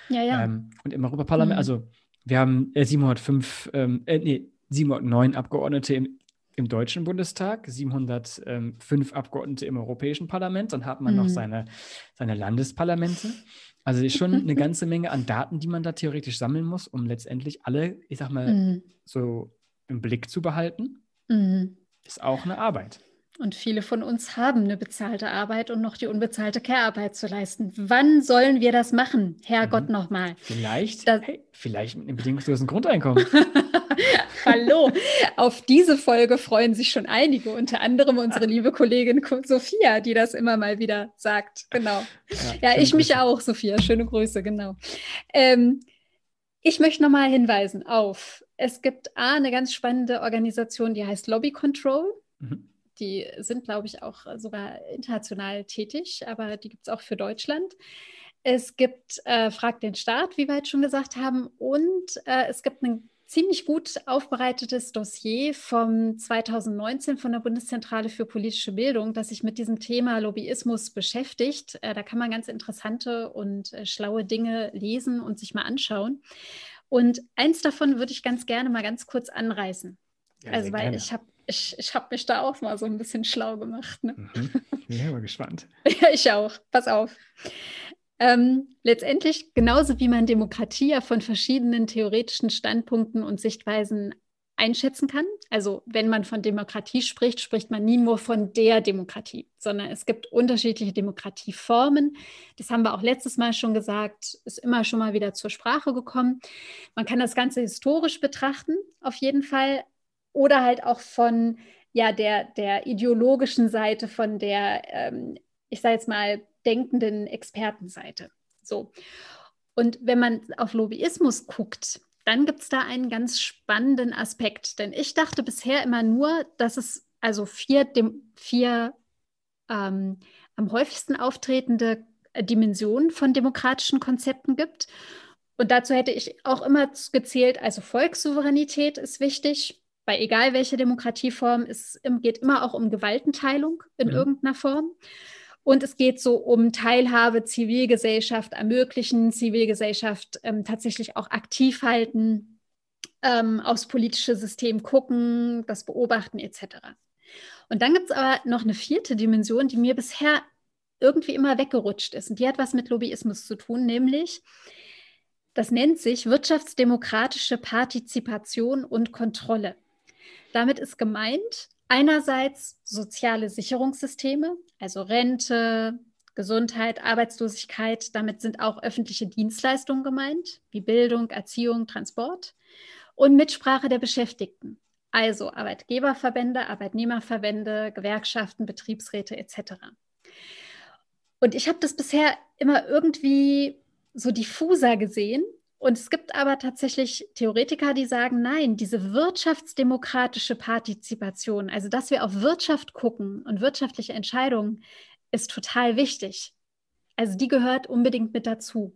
Ja, ja. Ähm, und im Europaparlament, mhm. also wir haben äh, 705, ähm, äh, nee, 709 Abgeordnete im, im Deutschen Bundestag, 705 Abgeordnete im Europäischen Parlament, dann hat man mhm. noch seine, seine Landesparlamente. Also ist schon eine ganze Menge an Daten, die man da theoretisch sammeln muss, um letztendlich alle, ich sag mal, mhm. so im Blick zu behalten. Mhm. Ist auch eine Arbeit. Und viele von uns haben eine bezahlte Arbeit und noch die unbezahlte Care-Arbeit zu leisten. Wann sollen wir das machen? Herrgott mhm. nochmal. Vielleicht, hey, vielleicht mit einem bedingungslosen Grundeinkommen. [LAUGHS] Hallo, auf diese Folge freuen sich schon einige, unter anderem unsere liebe Kollegin Sophia, die das immer mal wieder sagt. Genau. Ja, ja ich Grüße. mich auch, Sophia. Schöne Grüße, genau. Ähm, ich möchte nochmal hinweisen auf, es gibt A, eine ganz spannende Organisation, die heißt Lobby Control. Mhm. Die sind, glaube ich, auch sogar international tätig, aber die gibt es auch für Deutschland. Es gibt äh, Frag den Staat, wie wir jetzt schon gesagt haben, und äh, es gibt ein ziemlich gut aufbereitetes Dossier vom 2019 von der Bundeszentrale für politische Bildung, das sich mit diesem Thema Lobbyismus beschäftigt. Äh, da kann man ganz interessante und äh, schlaue Dinge lesen und sich mal anschauen. Und eins davon würde ich ganz gerne mal ganz kurz anreißen. Ja, also, weil gerne. ich habe ich, ich habe mich da auch mal so ein bisschen schlau gemacht. Ne? Mhm. Ja, mal gespannt. [LAUGHS] ja, ich auch. Pass auf. Ähm, letztendlich, genauso wie man Demokratie ja von verschiedenen theoretischen Standpunkten und Sichtweisen einschätzen kann. Also wenn man von Demokratie spricht, spricht man nie nur von der Demokratie, sondern es gibt unterschiedliche Demokratieformen. Das haben wir auch letztes Mal schon gesagt, ist immer schon mal wieder zur Sprache gekommen. Man kann das Ganze historisch betrachten, auf jeden Fall, oder halt auch von ja, der, der ideologischen Seite, von der, ähm, ich sage jetzt mal, denkenden Expertenseite. So. Und wenn man auf Lobbyismus guckt, dann gibt es da einen ganz spannenden Aspekt. Denn ich dachte bisher immer nur, dass es also vier, dem, vier ähm, am häufigsten auftretende Dimensionen von demokratischen Konzepten gibt. Und dazu hätte ich auch immer gezählt, also Volkssouveränität ist wichtig, bei egal welcher Demokratieform, es geht immer auch um Gewaltenteilung in mhm. irgendeiner Form. Und es geht so um Teilhabe, Zivilgesellschaft ermöglichen, Zivilgesellschaft ähm, tatsächlich auch aktiv halten, ähm, aufs politische System gucken, das beobachten etc. Und dann gibt es aber noch eine vierte Dimension, die mir bisher irgendwie immer weggerutscht ist. Und die hat was mit Lobbyismus zu tun, nämlich, das nennt sich wirtschaftsdemokratische Partizipation und Kontrolle. Damit ist gemeint, einerseits soziale Sicherungssysteme, also Rente, Gesundheit, Arbeitslosigkeit. Damit sind auch öffentliche Dienstleistungen gemeint, wie Bildung, Erziehung, Transport und Mitsprache der Beschäftigten, also Arbeitgeberverbände, Arbeitnehmerverbände, Gewerkschaften, Betriebsräte etc. Und ich habe das bisher immer irgendwie so diffuser gesehen und es gibt aber tatsächlich Theoretiker, die sagen, nein, diese wirtschaftsdemokratische Partizipation, also dass wir auf Wirtschaft gucken und wirtschaftliche Entscheidungen, ist total wichtig. Also die gehört unbedingt mit dazu.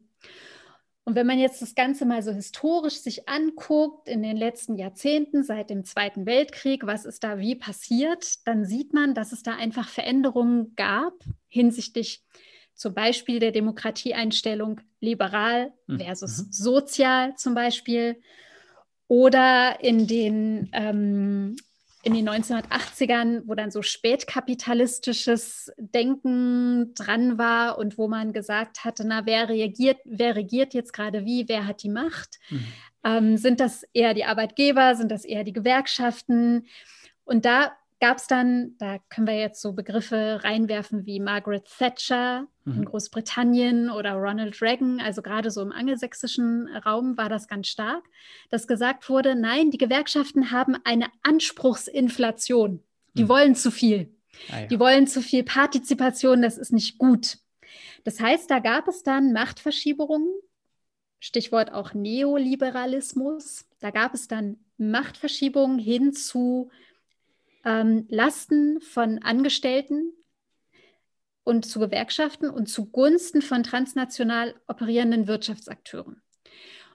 Und wenn man jetzt das Ganze mal so historisch sich anguckt, in den letzten Jahrzehnten, seit dem Zweiten Weltkrieg, was ist da wie passiert, dann sieht man, dass es da einfach Veränderungen gab hinsichtlich zum Beispiel der Demokratieeinstellung liberal hm, versus mhm. sozial zum Beispiel. Oder in den, ähm, in den 1980ern, wo dann so spätkapitalistisches Denken dran war und wo man gesagt hatte, na, wer reagiert, wer regiert jetzt gerade wie, wer hat die Macht? Mhm. Ähm, sind das eher die Arbeitgeber, sind das eher die Gewerkschaften? Und da gab es dann, da können wir jetzt so Begriffe reinwerfen wie Margaret Thatcher mhm. in Großbritannien oder Ronald Reagan, also gerade so im angelsächsischen Raum war das ganz stark, dass gesagt wurde, nein, die Gewerkschaften haben eine Anspruchsinflation. Die mhm. wollen zu viel. Ah, ja. Die wollen zu viel Partizipation, das ist nicht gut. Das heißt, da gab es dann Machtverschiebungen, Stichwort auch Neoliberalismus. Da gab es dann Machtverschiebungen hin zu ähm, Lasten von Angestellten und zu Gewerkschaften und zugunsten von transnational operierenden Wirtschaftsakteuren.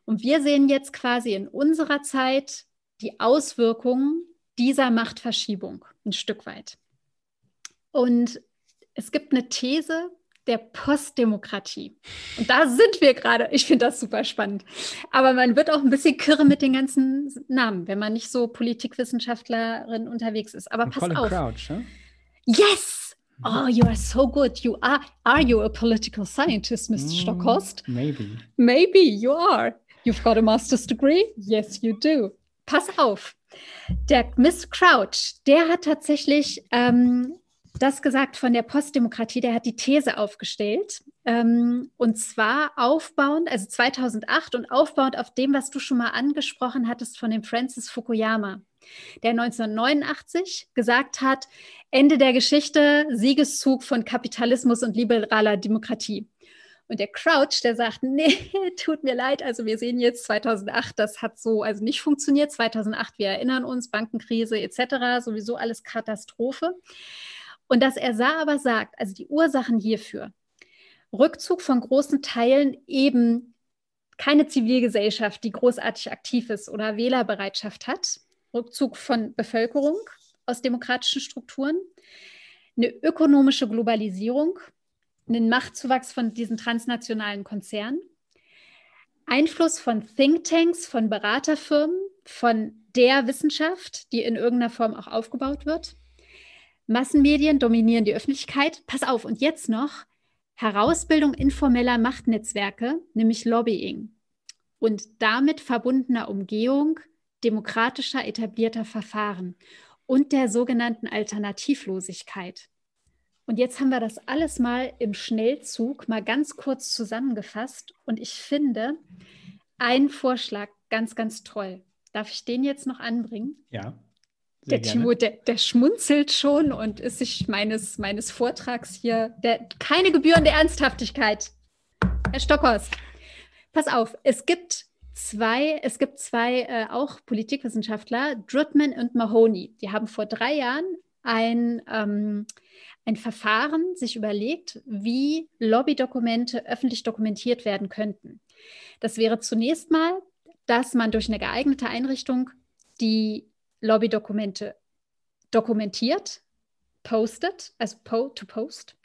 Und wir sehen jetzt quasi in unserer Zeit die Auswirkungen dieser Machtverschiebung ein Stück weit. Und es gibt eine These, der Postdemokratie. Und da sind wir gerade. Ich finde das super spannend. Aber man wird auch ein bisschen kirre mit den ganzen Namen, wenn man nicht so Politikwissenschaftlerin unterwegs ist. Aber pass Colin auf. Crouch, huh? Yes! Oh, you are so good. You are. Are you a political scientist, Mr. Mm, Stockhorst? Maybe. Maybe you are. You've got a master's degree? Yes, you do. Pass auf. Der Miss Crouch, der hat tatsächlich ähm, das gesagt von der Postdemokratie, der hat die These aufgestellt. Ähm, und zwar aufbauend, also 2008 und aufbauend auf dem, was du schon mal angesprochen hattest von dem Francis Fukuyama, der 1989 gesagt hat, Ende der Geschichte, Siegeszug von Kapitalismus und liberaler Demokratie. Und der Crouch, der sagt, [LAUGHS] nee, tut mir leid, also wir sehen jetzt 2008, das hat so also nicht funktioniert. 2008, wir erinnern uns, Bankenkrise etc., sowieso alles Katastrophe. Und dass er sah aber sagt, also die Ursachen hierfür, Rückzug von großen Teilen eben keine Zivilgesellschaft, die großartig aktiv ist oder Wählerbereitschaft hat, Rückzug von Bevölkerung aus demokratischen Strukturen, eine ökonomische Globalisierung, einen Machtzuwachs von diesen transnationalen Konzernen, Einfluss von Thinktanks, von Beraterfirmen, von der Wissenschaft, die in irgendeiner Form auch aufgebaut wird, Massenmedien dominieren die Öffentlichkeit. Pass auf, und jetzt noch Herausbildung informeller Machtnetzwerke, nämlich Lobbying und damit verbundener Umgehung demokratischer etablierter Verfahren und der sogenannten Alternativlosigkeit. Und jetzt haben wir das alles mal im Schnellzug mal ganz kurz zusammengefasst. Und ich finde einen Vorschlag ganz, ganz toll. Darf ich den jetzt noch anbringen? Ja. Der Timo, der, der, schmunzelt schon und ist sich meines, meines Vortrags hier, der, keine gebührende Ernsthaftigkeit. Herr Stockhorst, pass auf, es gibt zwei, es gibt zwei äh, auch Politikwissenschaftler, Drutman und Mahoney. Die haben vor drei Jahren ein, ähm, ein Verfahren sich überlegt, wie Lobbydokumente öffentlich dokumentiert werden könnten. Das wäre zunächst mal, dass man durch eine geeignete Einrichtung die Lobbydokumente dokumentiert, postet, also po to post,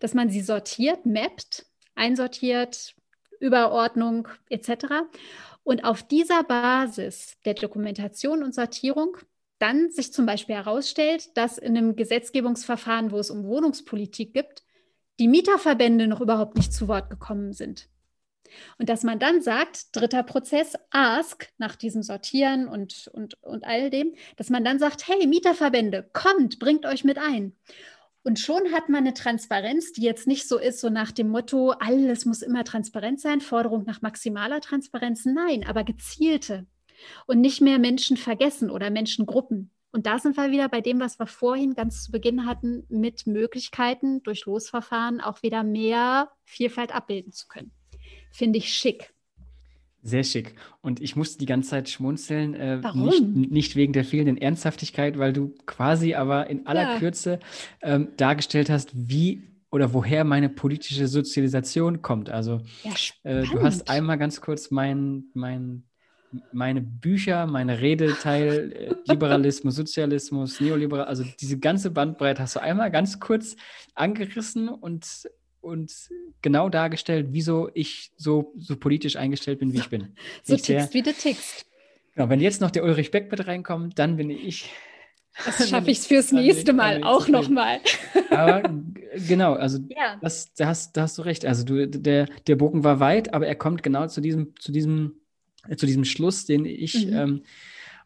dass man sie sortiert, mappt, einsortiert, Überordnung etc. Und auf dieser Basis der Dokumentation und Sortierung dann sich zum Beispiel herausstellt, dass in einem Gesetzgebungsverfahren, wo es um Wohnungspolitik gibt, die Mieterverbände noch überhaupt nicht zu Wort gekommen sind. Und dass man dann sagt, dritter Prozess, Ask, nach diesem Sortieren und, und, und all dem, dass man dann sagt, hey, Mieterverbände, kommt, bringt euch mit ein. Und schon hat man eine Transparenz, die jetzt nicht so ist, so nach dem Motto, alles muss immer transparent sein, Forderung nach maximaler Transparenz. Nein, aber gezielte und nicht mehr Menschen vergessen oder Menschengruppen. Und da sind wir wieder bei dem, was wir vorhin ganz zu Beginn hatten, mit Möglichkeiten durch Losverfahren auch wieder mehr Vielfalt abbilden zu können. Finde ich schick. Sehr schick. Und ich musste die ganze Zeit schmunzeln, äh, Warum? Nicht, nicht, wegen der fehlenden Ernsthaftigkeit, weil du quasi aber in aller ja. Kürze ähm, dargestellt hast, wie oder woher meine politische Sozialisation kommt. Also ja, äh, du hast einmal ganz kurz mein, mein, meine Bücher, meine Redeteil, äh, [LAUGHS] Liberalismus, Sozialismus, Neoliberal, also diese ganze Bandbreite hast du einmal ganz kurz angerissen und und genau dargestellt, wieso ich so, so politisch eingestellt bin, wie ich bin. so ich tickst, wie du tickst. Genau, wenn jetzt noch der Ulrich Beck mit reinkommt, dann bin ich. Das schaffe ich fürs nächste Mal auch nochmal. Aber genau, also ja. das, da, hast, da hast du recht. Also du, der, der Bogen war weit, aber er kommt genau zu diesem, zu diesem, äh, zu diesem Schluss, den ich mhm. ähm,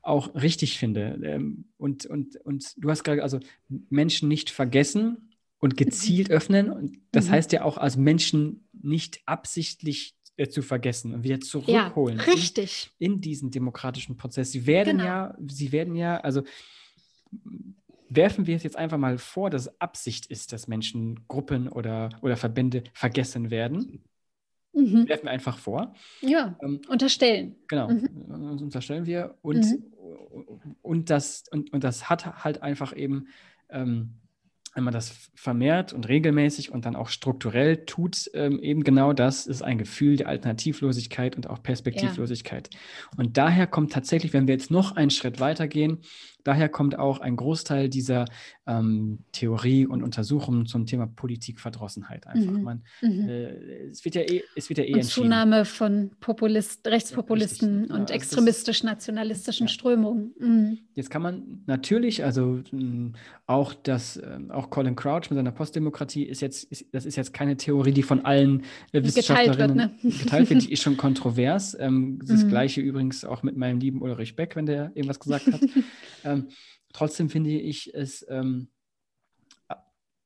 auch richtig finde. Ähm, und, und, und du hast gerade, also Menschen nicht vergessen, und mhm. gezielt öffnen. Und das mhm. heißt ja auch als Menschen nicht absichtlich äh, zu vergessen und wieder zurückholen. Ja, richtig. In, in, diesen demokratischen Prozess. Sie werden genau. ja, sie werden ja, also werfen wir es jetzt einfach mal vor, dass es Absicht ist, dass Menschen, Gruppen oder, oder Verbände vergessen werden. Mhm. Werfen wir einfach vor. Ja, ähm, unterstellen. Genau, mhm. unterstellen wir. Und, mhm. und, das, und, und das hat halt einfach eben ähm, wenn man das vermehrt und regelmäßig und dann auch strukturell tut, ähm, eben genau das ist ein Gefühl der Alternativlosigkeit und auch Perspektivlosigkeit. Ja. Und daher kommt tatsächlich, wenn wir jetzt noch einen Schritt weitergehen, daher kommt auch ein Großteil dieser ähm, Theorie und Untersuchungen zum Thema Politikverdrossenheit einfach. Mhm. Man, mhm. äh, es wird ja eh, es wird ja eh und Zunahme von Populist, Rechtspopulisten ja, und also extremistisch-nationalistischen ja. Strömungen. Mhm. Jetzt kann man natürlich, also auch das, ähm, auch Colin Crouch mit seiner Postdemokratie ist jetzt, ist, das ist jetzt keine Theorie, die von allen äh, Wissenschaftlerinnen geteilt wird, ne? geteilt wird, die [LAUGHS] ist schon kontrovers. Ähm, das mhm. gleiche übrigens auch mit meinem lieben Ulrich Beck, wenn der irgendwas gesagt hat. ähm, [LAUGHS] trotzdem finde ich es ähm,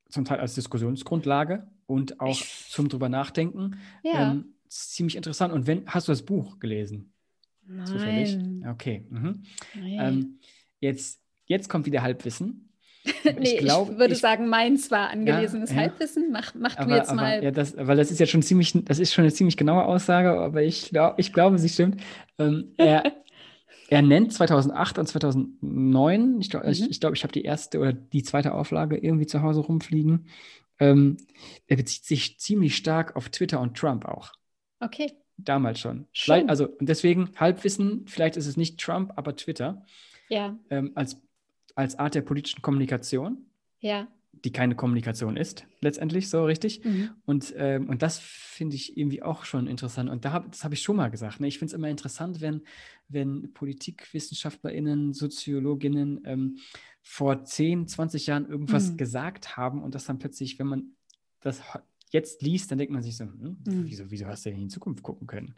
zum Teil als Diskussionsgrundlage und auch zum drüber nachdenken ja. ähm, ziemlich interessant. Und wenn, hast du das Buch gelesen? Nein. Zufällig? Okay. Mhm. Ähm, jetzt, jetzt kommt wieder Halbwissen. [LAUGHS] nee, ich, glaub, ich würde ich, sagen, meins war angelesenes ja, ja. Halbwissen. Mach, mach aber, du jetzt aber, mal. Ja, das, weil das ist ja schon ziemlich, das ist schon eine ziemlich genaue Aussage, aber ich, glaub, ich glaube, sie stimmt. Ähm, er, [LAUGHS] er nennt 2008 und 2009, ich glaube, mhm. ich, ich, glaub, ich habe die erste oder die zweite Auflage irgendwie zu Hause rumfliegen. Ähm, er bezieht sich ziemlich stark auf Twitter und Trump auch. Okay. Damals schon. schon. Also, und deswegen Halbwissen, vielleicht ist es nicht Trump, aber Twitter. Ja. Ähm, als, als Art der politischen Kommunikation. Ja die keine Kommunikation ist, letztendlich so richtig. Mhm. Und, ähm, und das finde ich irgendwie auch schon interessant. Und da hab, das habe ich schon mal gesagt. Ne? Ich finde es immer interessant, wenn, wenn PolitikwissenschaftlerInnen, Soziologinnen ähm, vor 10, 20 Jahren irgendwas mhm. gesagt haben und das dann plötzlich, wenn man das jetzt liest, dann denkt man sich so, hm, mhm. wieso, wieso hast du denn in die Zukunft gucken können?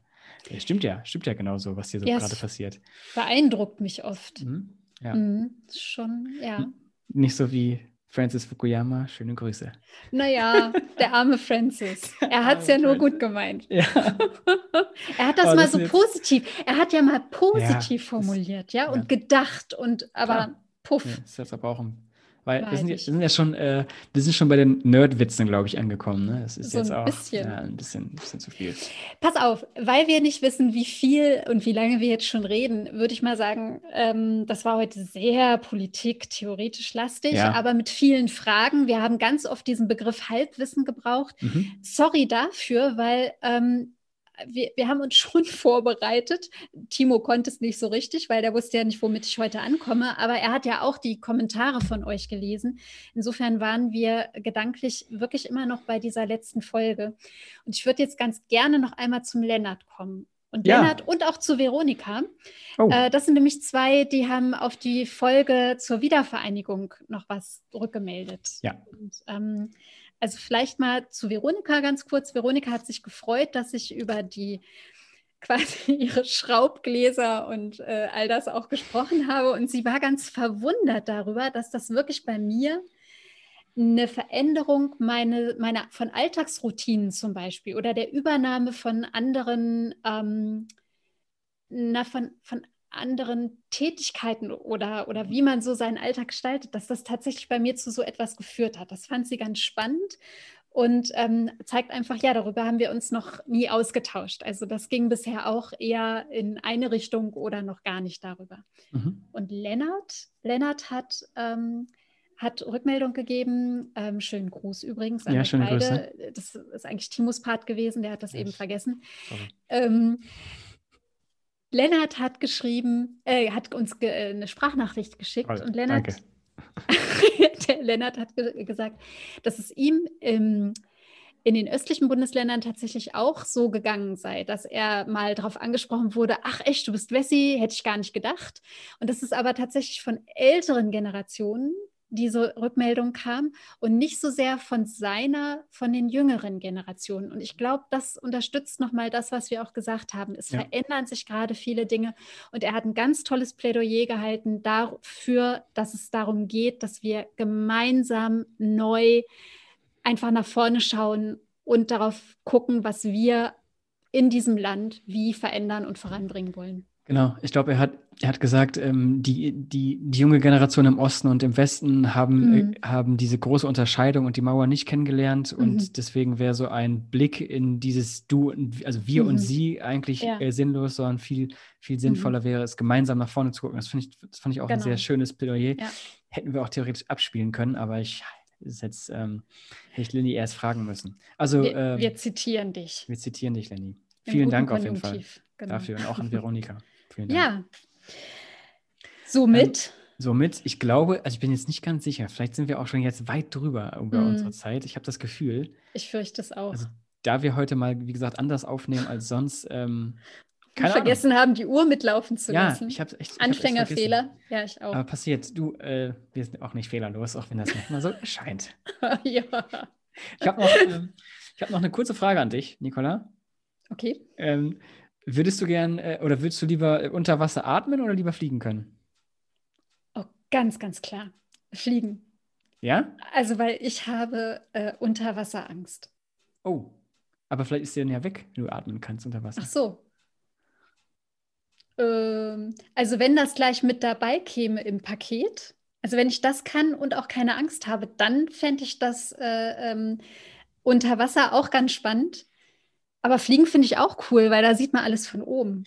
Ja, stimmt ja, stimmt ja genau so, was hier so Ja, gerade passiert. Beeindruckt mich oft. Mhm. Ja. Mhm, schon, ja. Nicht so wie Francis Fukuyama. Schöne Grüße. Naja, der arme Francis. [LAUGHS] Er hat es ja nur Francis. gut gemeint. Ja. [LAUGHS] Er hat das Aber mal das so positiv. Er hat ja mal positiv das- formuliert, ja, ja. und gedacht und aber Klar. puff. Ja, ist jetzt aber auch ein. Weil wir sind, ja, sind ja schon, äh, wir sind schon bei den Nerdwitzen, glaube ich, angekommen. Ne? Das ist So jetzt ein auch bisschen. Ja, ein bisschen, ein bisschen zu viel. Pass auf, weil wir nicht wissen, wie viel und wie lange wir jetzt schon reden, würde ich mal sagen, ähm, das war heute sehr politik-theoretisch lastig, Ja. aber mit vielen Fragen. Wir haben ganz oft diesen Begriff Halbwissen gebraucht. Mhm. Sorry dafür, weil ähm, wir, wir haben uns [LAUGHS] schon vorbereitet. Timo konnte es nicht so richtig, weil der wusste ja nicht, womit ich heute ankomme. Aber er hat ja auch die Kommentare von euch gelesen. Insofern waren wir gedanklich wirklich immer noch bei dieser letzten Folge. Und ich würde jetzt ganz gerne noch einmal zum Lennart kommen. Und Ja. Lennart und auch zu Veronika. Oh, Äh, das sind nämlich zwei, die haben auf die Folge zur Wiedervereinigung noch was rückgemeldet. Ja. Und, ähm, also vielleicht mal zu Veronika ganz kurz. Veronika hat sich gefreut, dass ich über die [LAUGHS] quasi ihre Schraubgläser und äh, all das auch gesprochen habe. Und sie war ganz verwundert darüber, dass das wirklich bei mir eine Veränderung meine, meiner, von Alltagsroutinen zum Beispiel oder der Übernahme von anderen, ähm, na, von, von anderen Tätigkeiten oder, oder wie man so seinen Alltag gestaltet, dass das tatsächlich bei mir zu so etwas geführt hat. Das fand sie ganz spannend und ähm, zeigt einfach, ja, darüber haben wir uns noch nie ausgetauscht. Also das ging bisher auch eher in eine Richtung oder noch gar nicht darüber. mhm. Und Lennart, Lennart hat, ähm, hat Rückmeldung gegeben. Ähm, schönen Gruß übrigens an Ja, schöne beide. Das ist eigentlich Timos Part gewesen, der hat das Ja, eben ich- vergessen. Ähm, Lennart hat geschrieben, äh, hat uns ge äh, eine Sprachnachricht geschickt Toll, und Lennart, [LAUGHS] der Lennart hat ge gesagt, dass es ihm im, in den östlichen Bundesländern tatsächlich auch so gegangen sei, dass er mal darauf angesprochen wurde, ach echt, du bist Wessi, hätte ich gar nicht gedacht. Und dass es aber tatsächlich von älteren Generationen diese Rückmeldung kam und nicht so sehr von seiner, von den jüngeren Generationen. Und ich glaube, das unterstützt nochmal das, was wir auch gesagt haben. Es Ja. verändern sich gerade viele Dinge und er hat ein ganz tolles Plädoyer gehalten dafür, dass es darum geht, dass wir gemeinsam neu einfach nach vorne schauen und darauf gucken, was wir in diesem Land wie verändern und voranbringen wollen. Genau, ich glaube, er hat, er hat gesagt, ähm, die, die, die junge Generation im Osten und im Westen haben, Mhm. äh, haben diese große Unterscheidung und die Mauer nicht kennengelernt. Und Mhm. deswegen wäre so ein Blick in dieses Du, und- also wir und Mhm. sie eigentlich Ja. äh, sinnlos, sondern viel, viel sinnvoller wäre es, gemeinsam nach vorne zu gucken. Das, finde ich, das fand ich auch ein Genau. sehr schönes Plädoyer. Ja. Hätten wir auch theoretisch abspielen können, aber ich ist jetzt, ähm, hätte ich Lenny erst fragen müssen. Also, Wir, ähm, wir zitieren dich. wir zitieren dich, Lenny. Vielen Dank auf jeden Fall Konjunktiv. Genau. dafür und auch an Veronika. [LAUGHS] Vielen Dank. Ja. Somit, Somit, ich glaube, also ich bin jetzt nicht ganz sicher, vielleicht sind wir auch schon jetzt weit drüber über Mm. unsere Zeit. Ich habe das Gefühl, ich fürchte es auch. also da wir heute mal, wie gesagt, anders aufnehmen als sonst, ähm, keine vergessen haben, die Uhr mitlaufen zu Ahnung. Ja, lassen. ich habe echt. ich hab's echt. Anfängerfehler. Ja, ich auch. Aber passiert, du, äh, wir sind auch nicht fehlerlos, auch wenn das manchmal so [LAUGHS] erscheint. [LAUGHS] ja. Ich habe noch, ähm, ich hab noch eine kurze Frage an dich, Nicola. Okay. Ähm, würdest du gern äh, oder würdest du lieber äh, unter Wasser atmen oder lieber fliegen können? Oh, ganz, ganz klar. Fliegen. Ja? Also, weil ich habe äh, Unterwasserangst. Oh. Aber vielleicht ist sie dann ja weg, wenn du atmen kannst unter Wasser. Ach so. Ähm, also, wenn das gleich mit dabei käme im Paket, also wenn ich das kann und auch keine Angst habe, dann fände ich das äh, ähm, unter Wasser auch ganz spannend. Aber Fliegen finde ich auch cool, weil da sieht man alles von oben.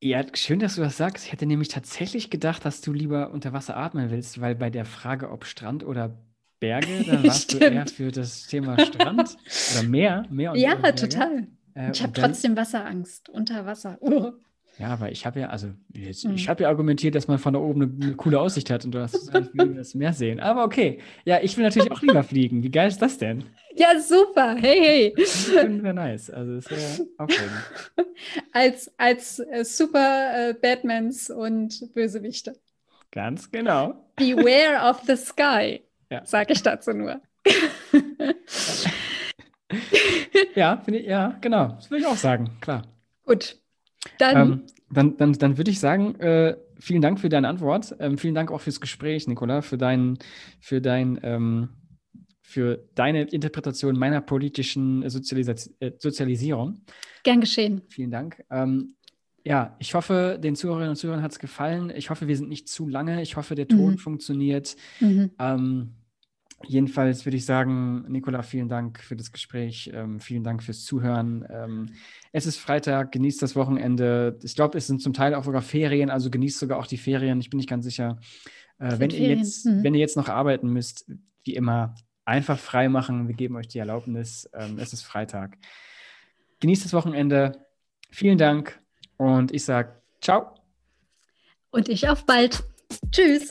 Ja, schön, dass du das sagst. Ich hätte nämlich tatsächlich gedacht, dass du lieber unter Wasser atmen willst, weil bei der Frage, ob Strand oder Berge, [LAUGHS] da warst du eher für das Thema Strand oder Meer. Meer und Ja, total. Äh, Ich habe trotzdem Wasserangst. Unter Wasser. Uh. Ja, aber ich habe ja, also jetzt, Mhm. ich habe ja argumentiert, dass man von da oben eine, eine coole Aussicht hat und du hast gesagt, ich will das Meer sehen. Aber okay, ja, ich will natürlich auch lieber fliegen. Wie geil ist das denn? [LAUGHS] Ja, super. Hey, hey. Das wäre nice. Also das wäre aufregend. [LAUGHS] Als, als äh, super äh, Batmans und Bösewichte. Ganz genau. Beware of the sky, Ja. sage ich dazu nur. [LAUGHS] Ja, finde ich, ja, genau. Das würde ich auch sagen, klar. Gut. Dann, ähm, dann, dann, dann würde ich sagen, äh, vielen Dank für deine Antwort. Ähm, vielen Dank auch fürs Gespräch, Nicola, für dein, für dein, ähm, für deine Interpretation meiner politischen Sozialis äh, Sozialisierung. Gern geschehen. Vielen Dank. Ähm, ja, ich hoffe, den Zuhörerinnen und Zuhörern hat es gefallen. Ich hoffe, wir sind nicht zu lange. Ich hoffe, der Ton mhm. funktioniert. Mhm. Ähm, jedenfalls würde ich sagen, Nicola, vielen Dank für das Gespräch. Ähm, vielen Dank fürs Zuhören. Ähm, es ist Freitag, genießt das Wochenende. Ich glaube, es sind zum Teil auch sogar Ferien, also genießt sogar auch die Ferien. Ich bin nicht ganz sicher. Äh, wenn, ihr jetzt, mhm. wenn ihr jetzt noch arbeiten müsst, wie immer, einfach frei machen. Wir geben euch die Erlaubnis. Ähm, es ist Freitag. Genießt das Wochenende. Vielen Dank und ich sage ciao. Und ich auf bald. Tschüss.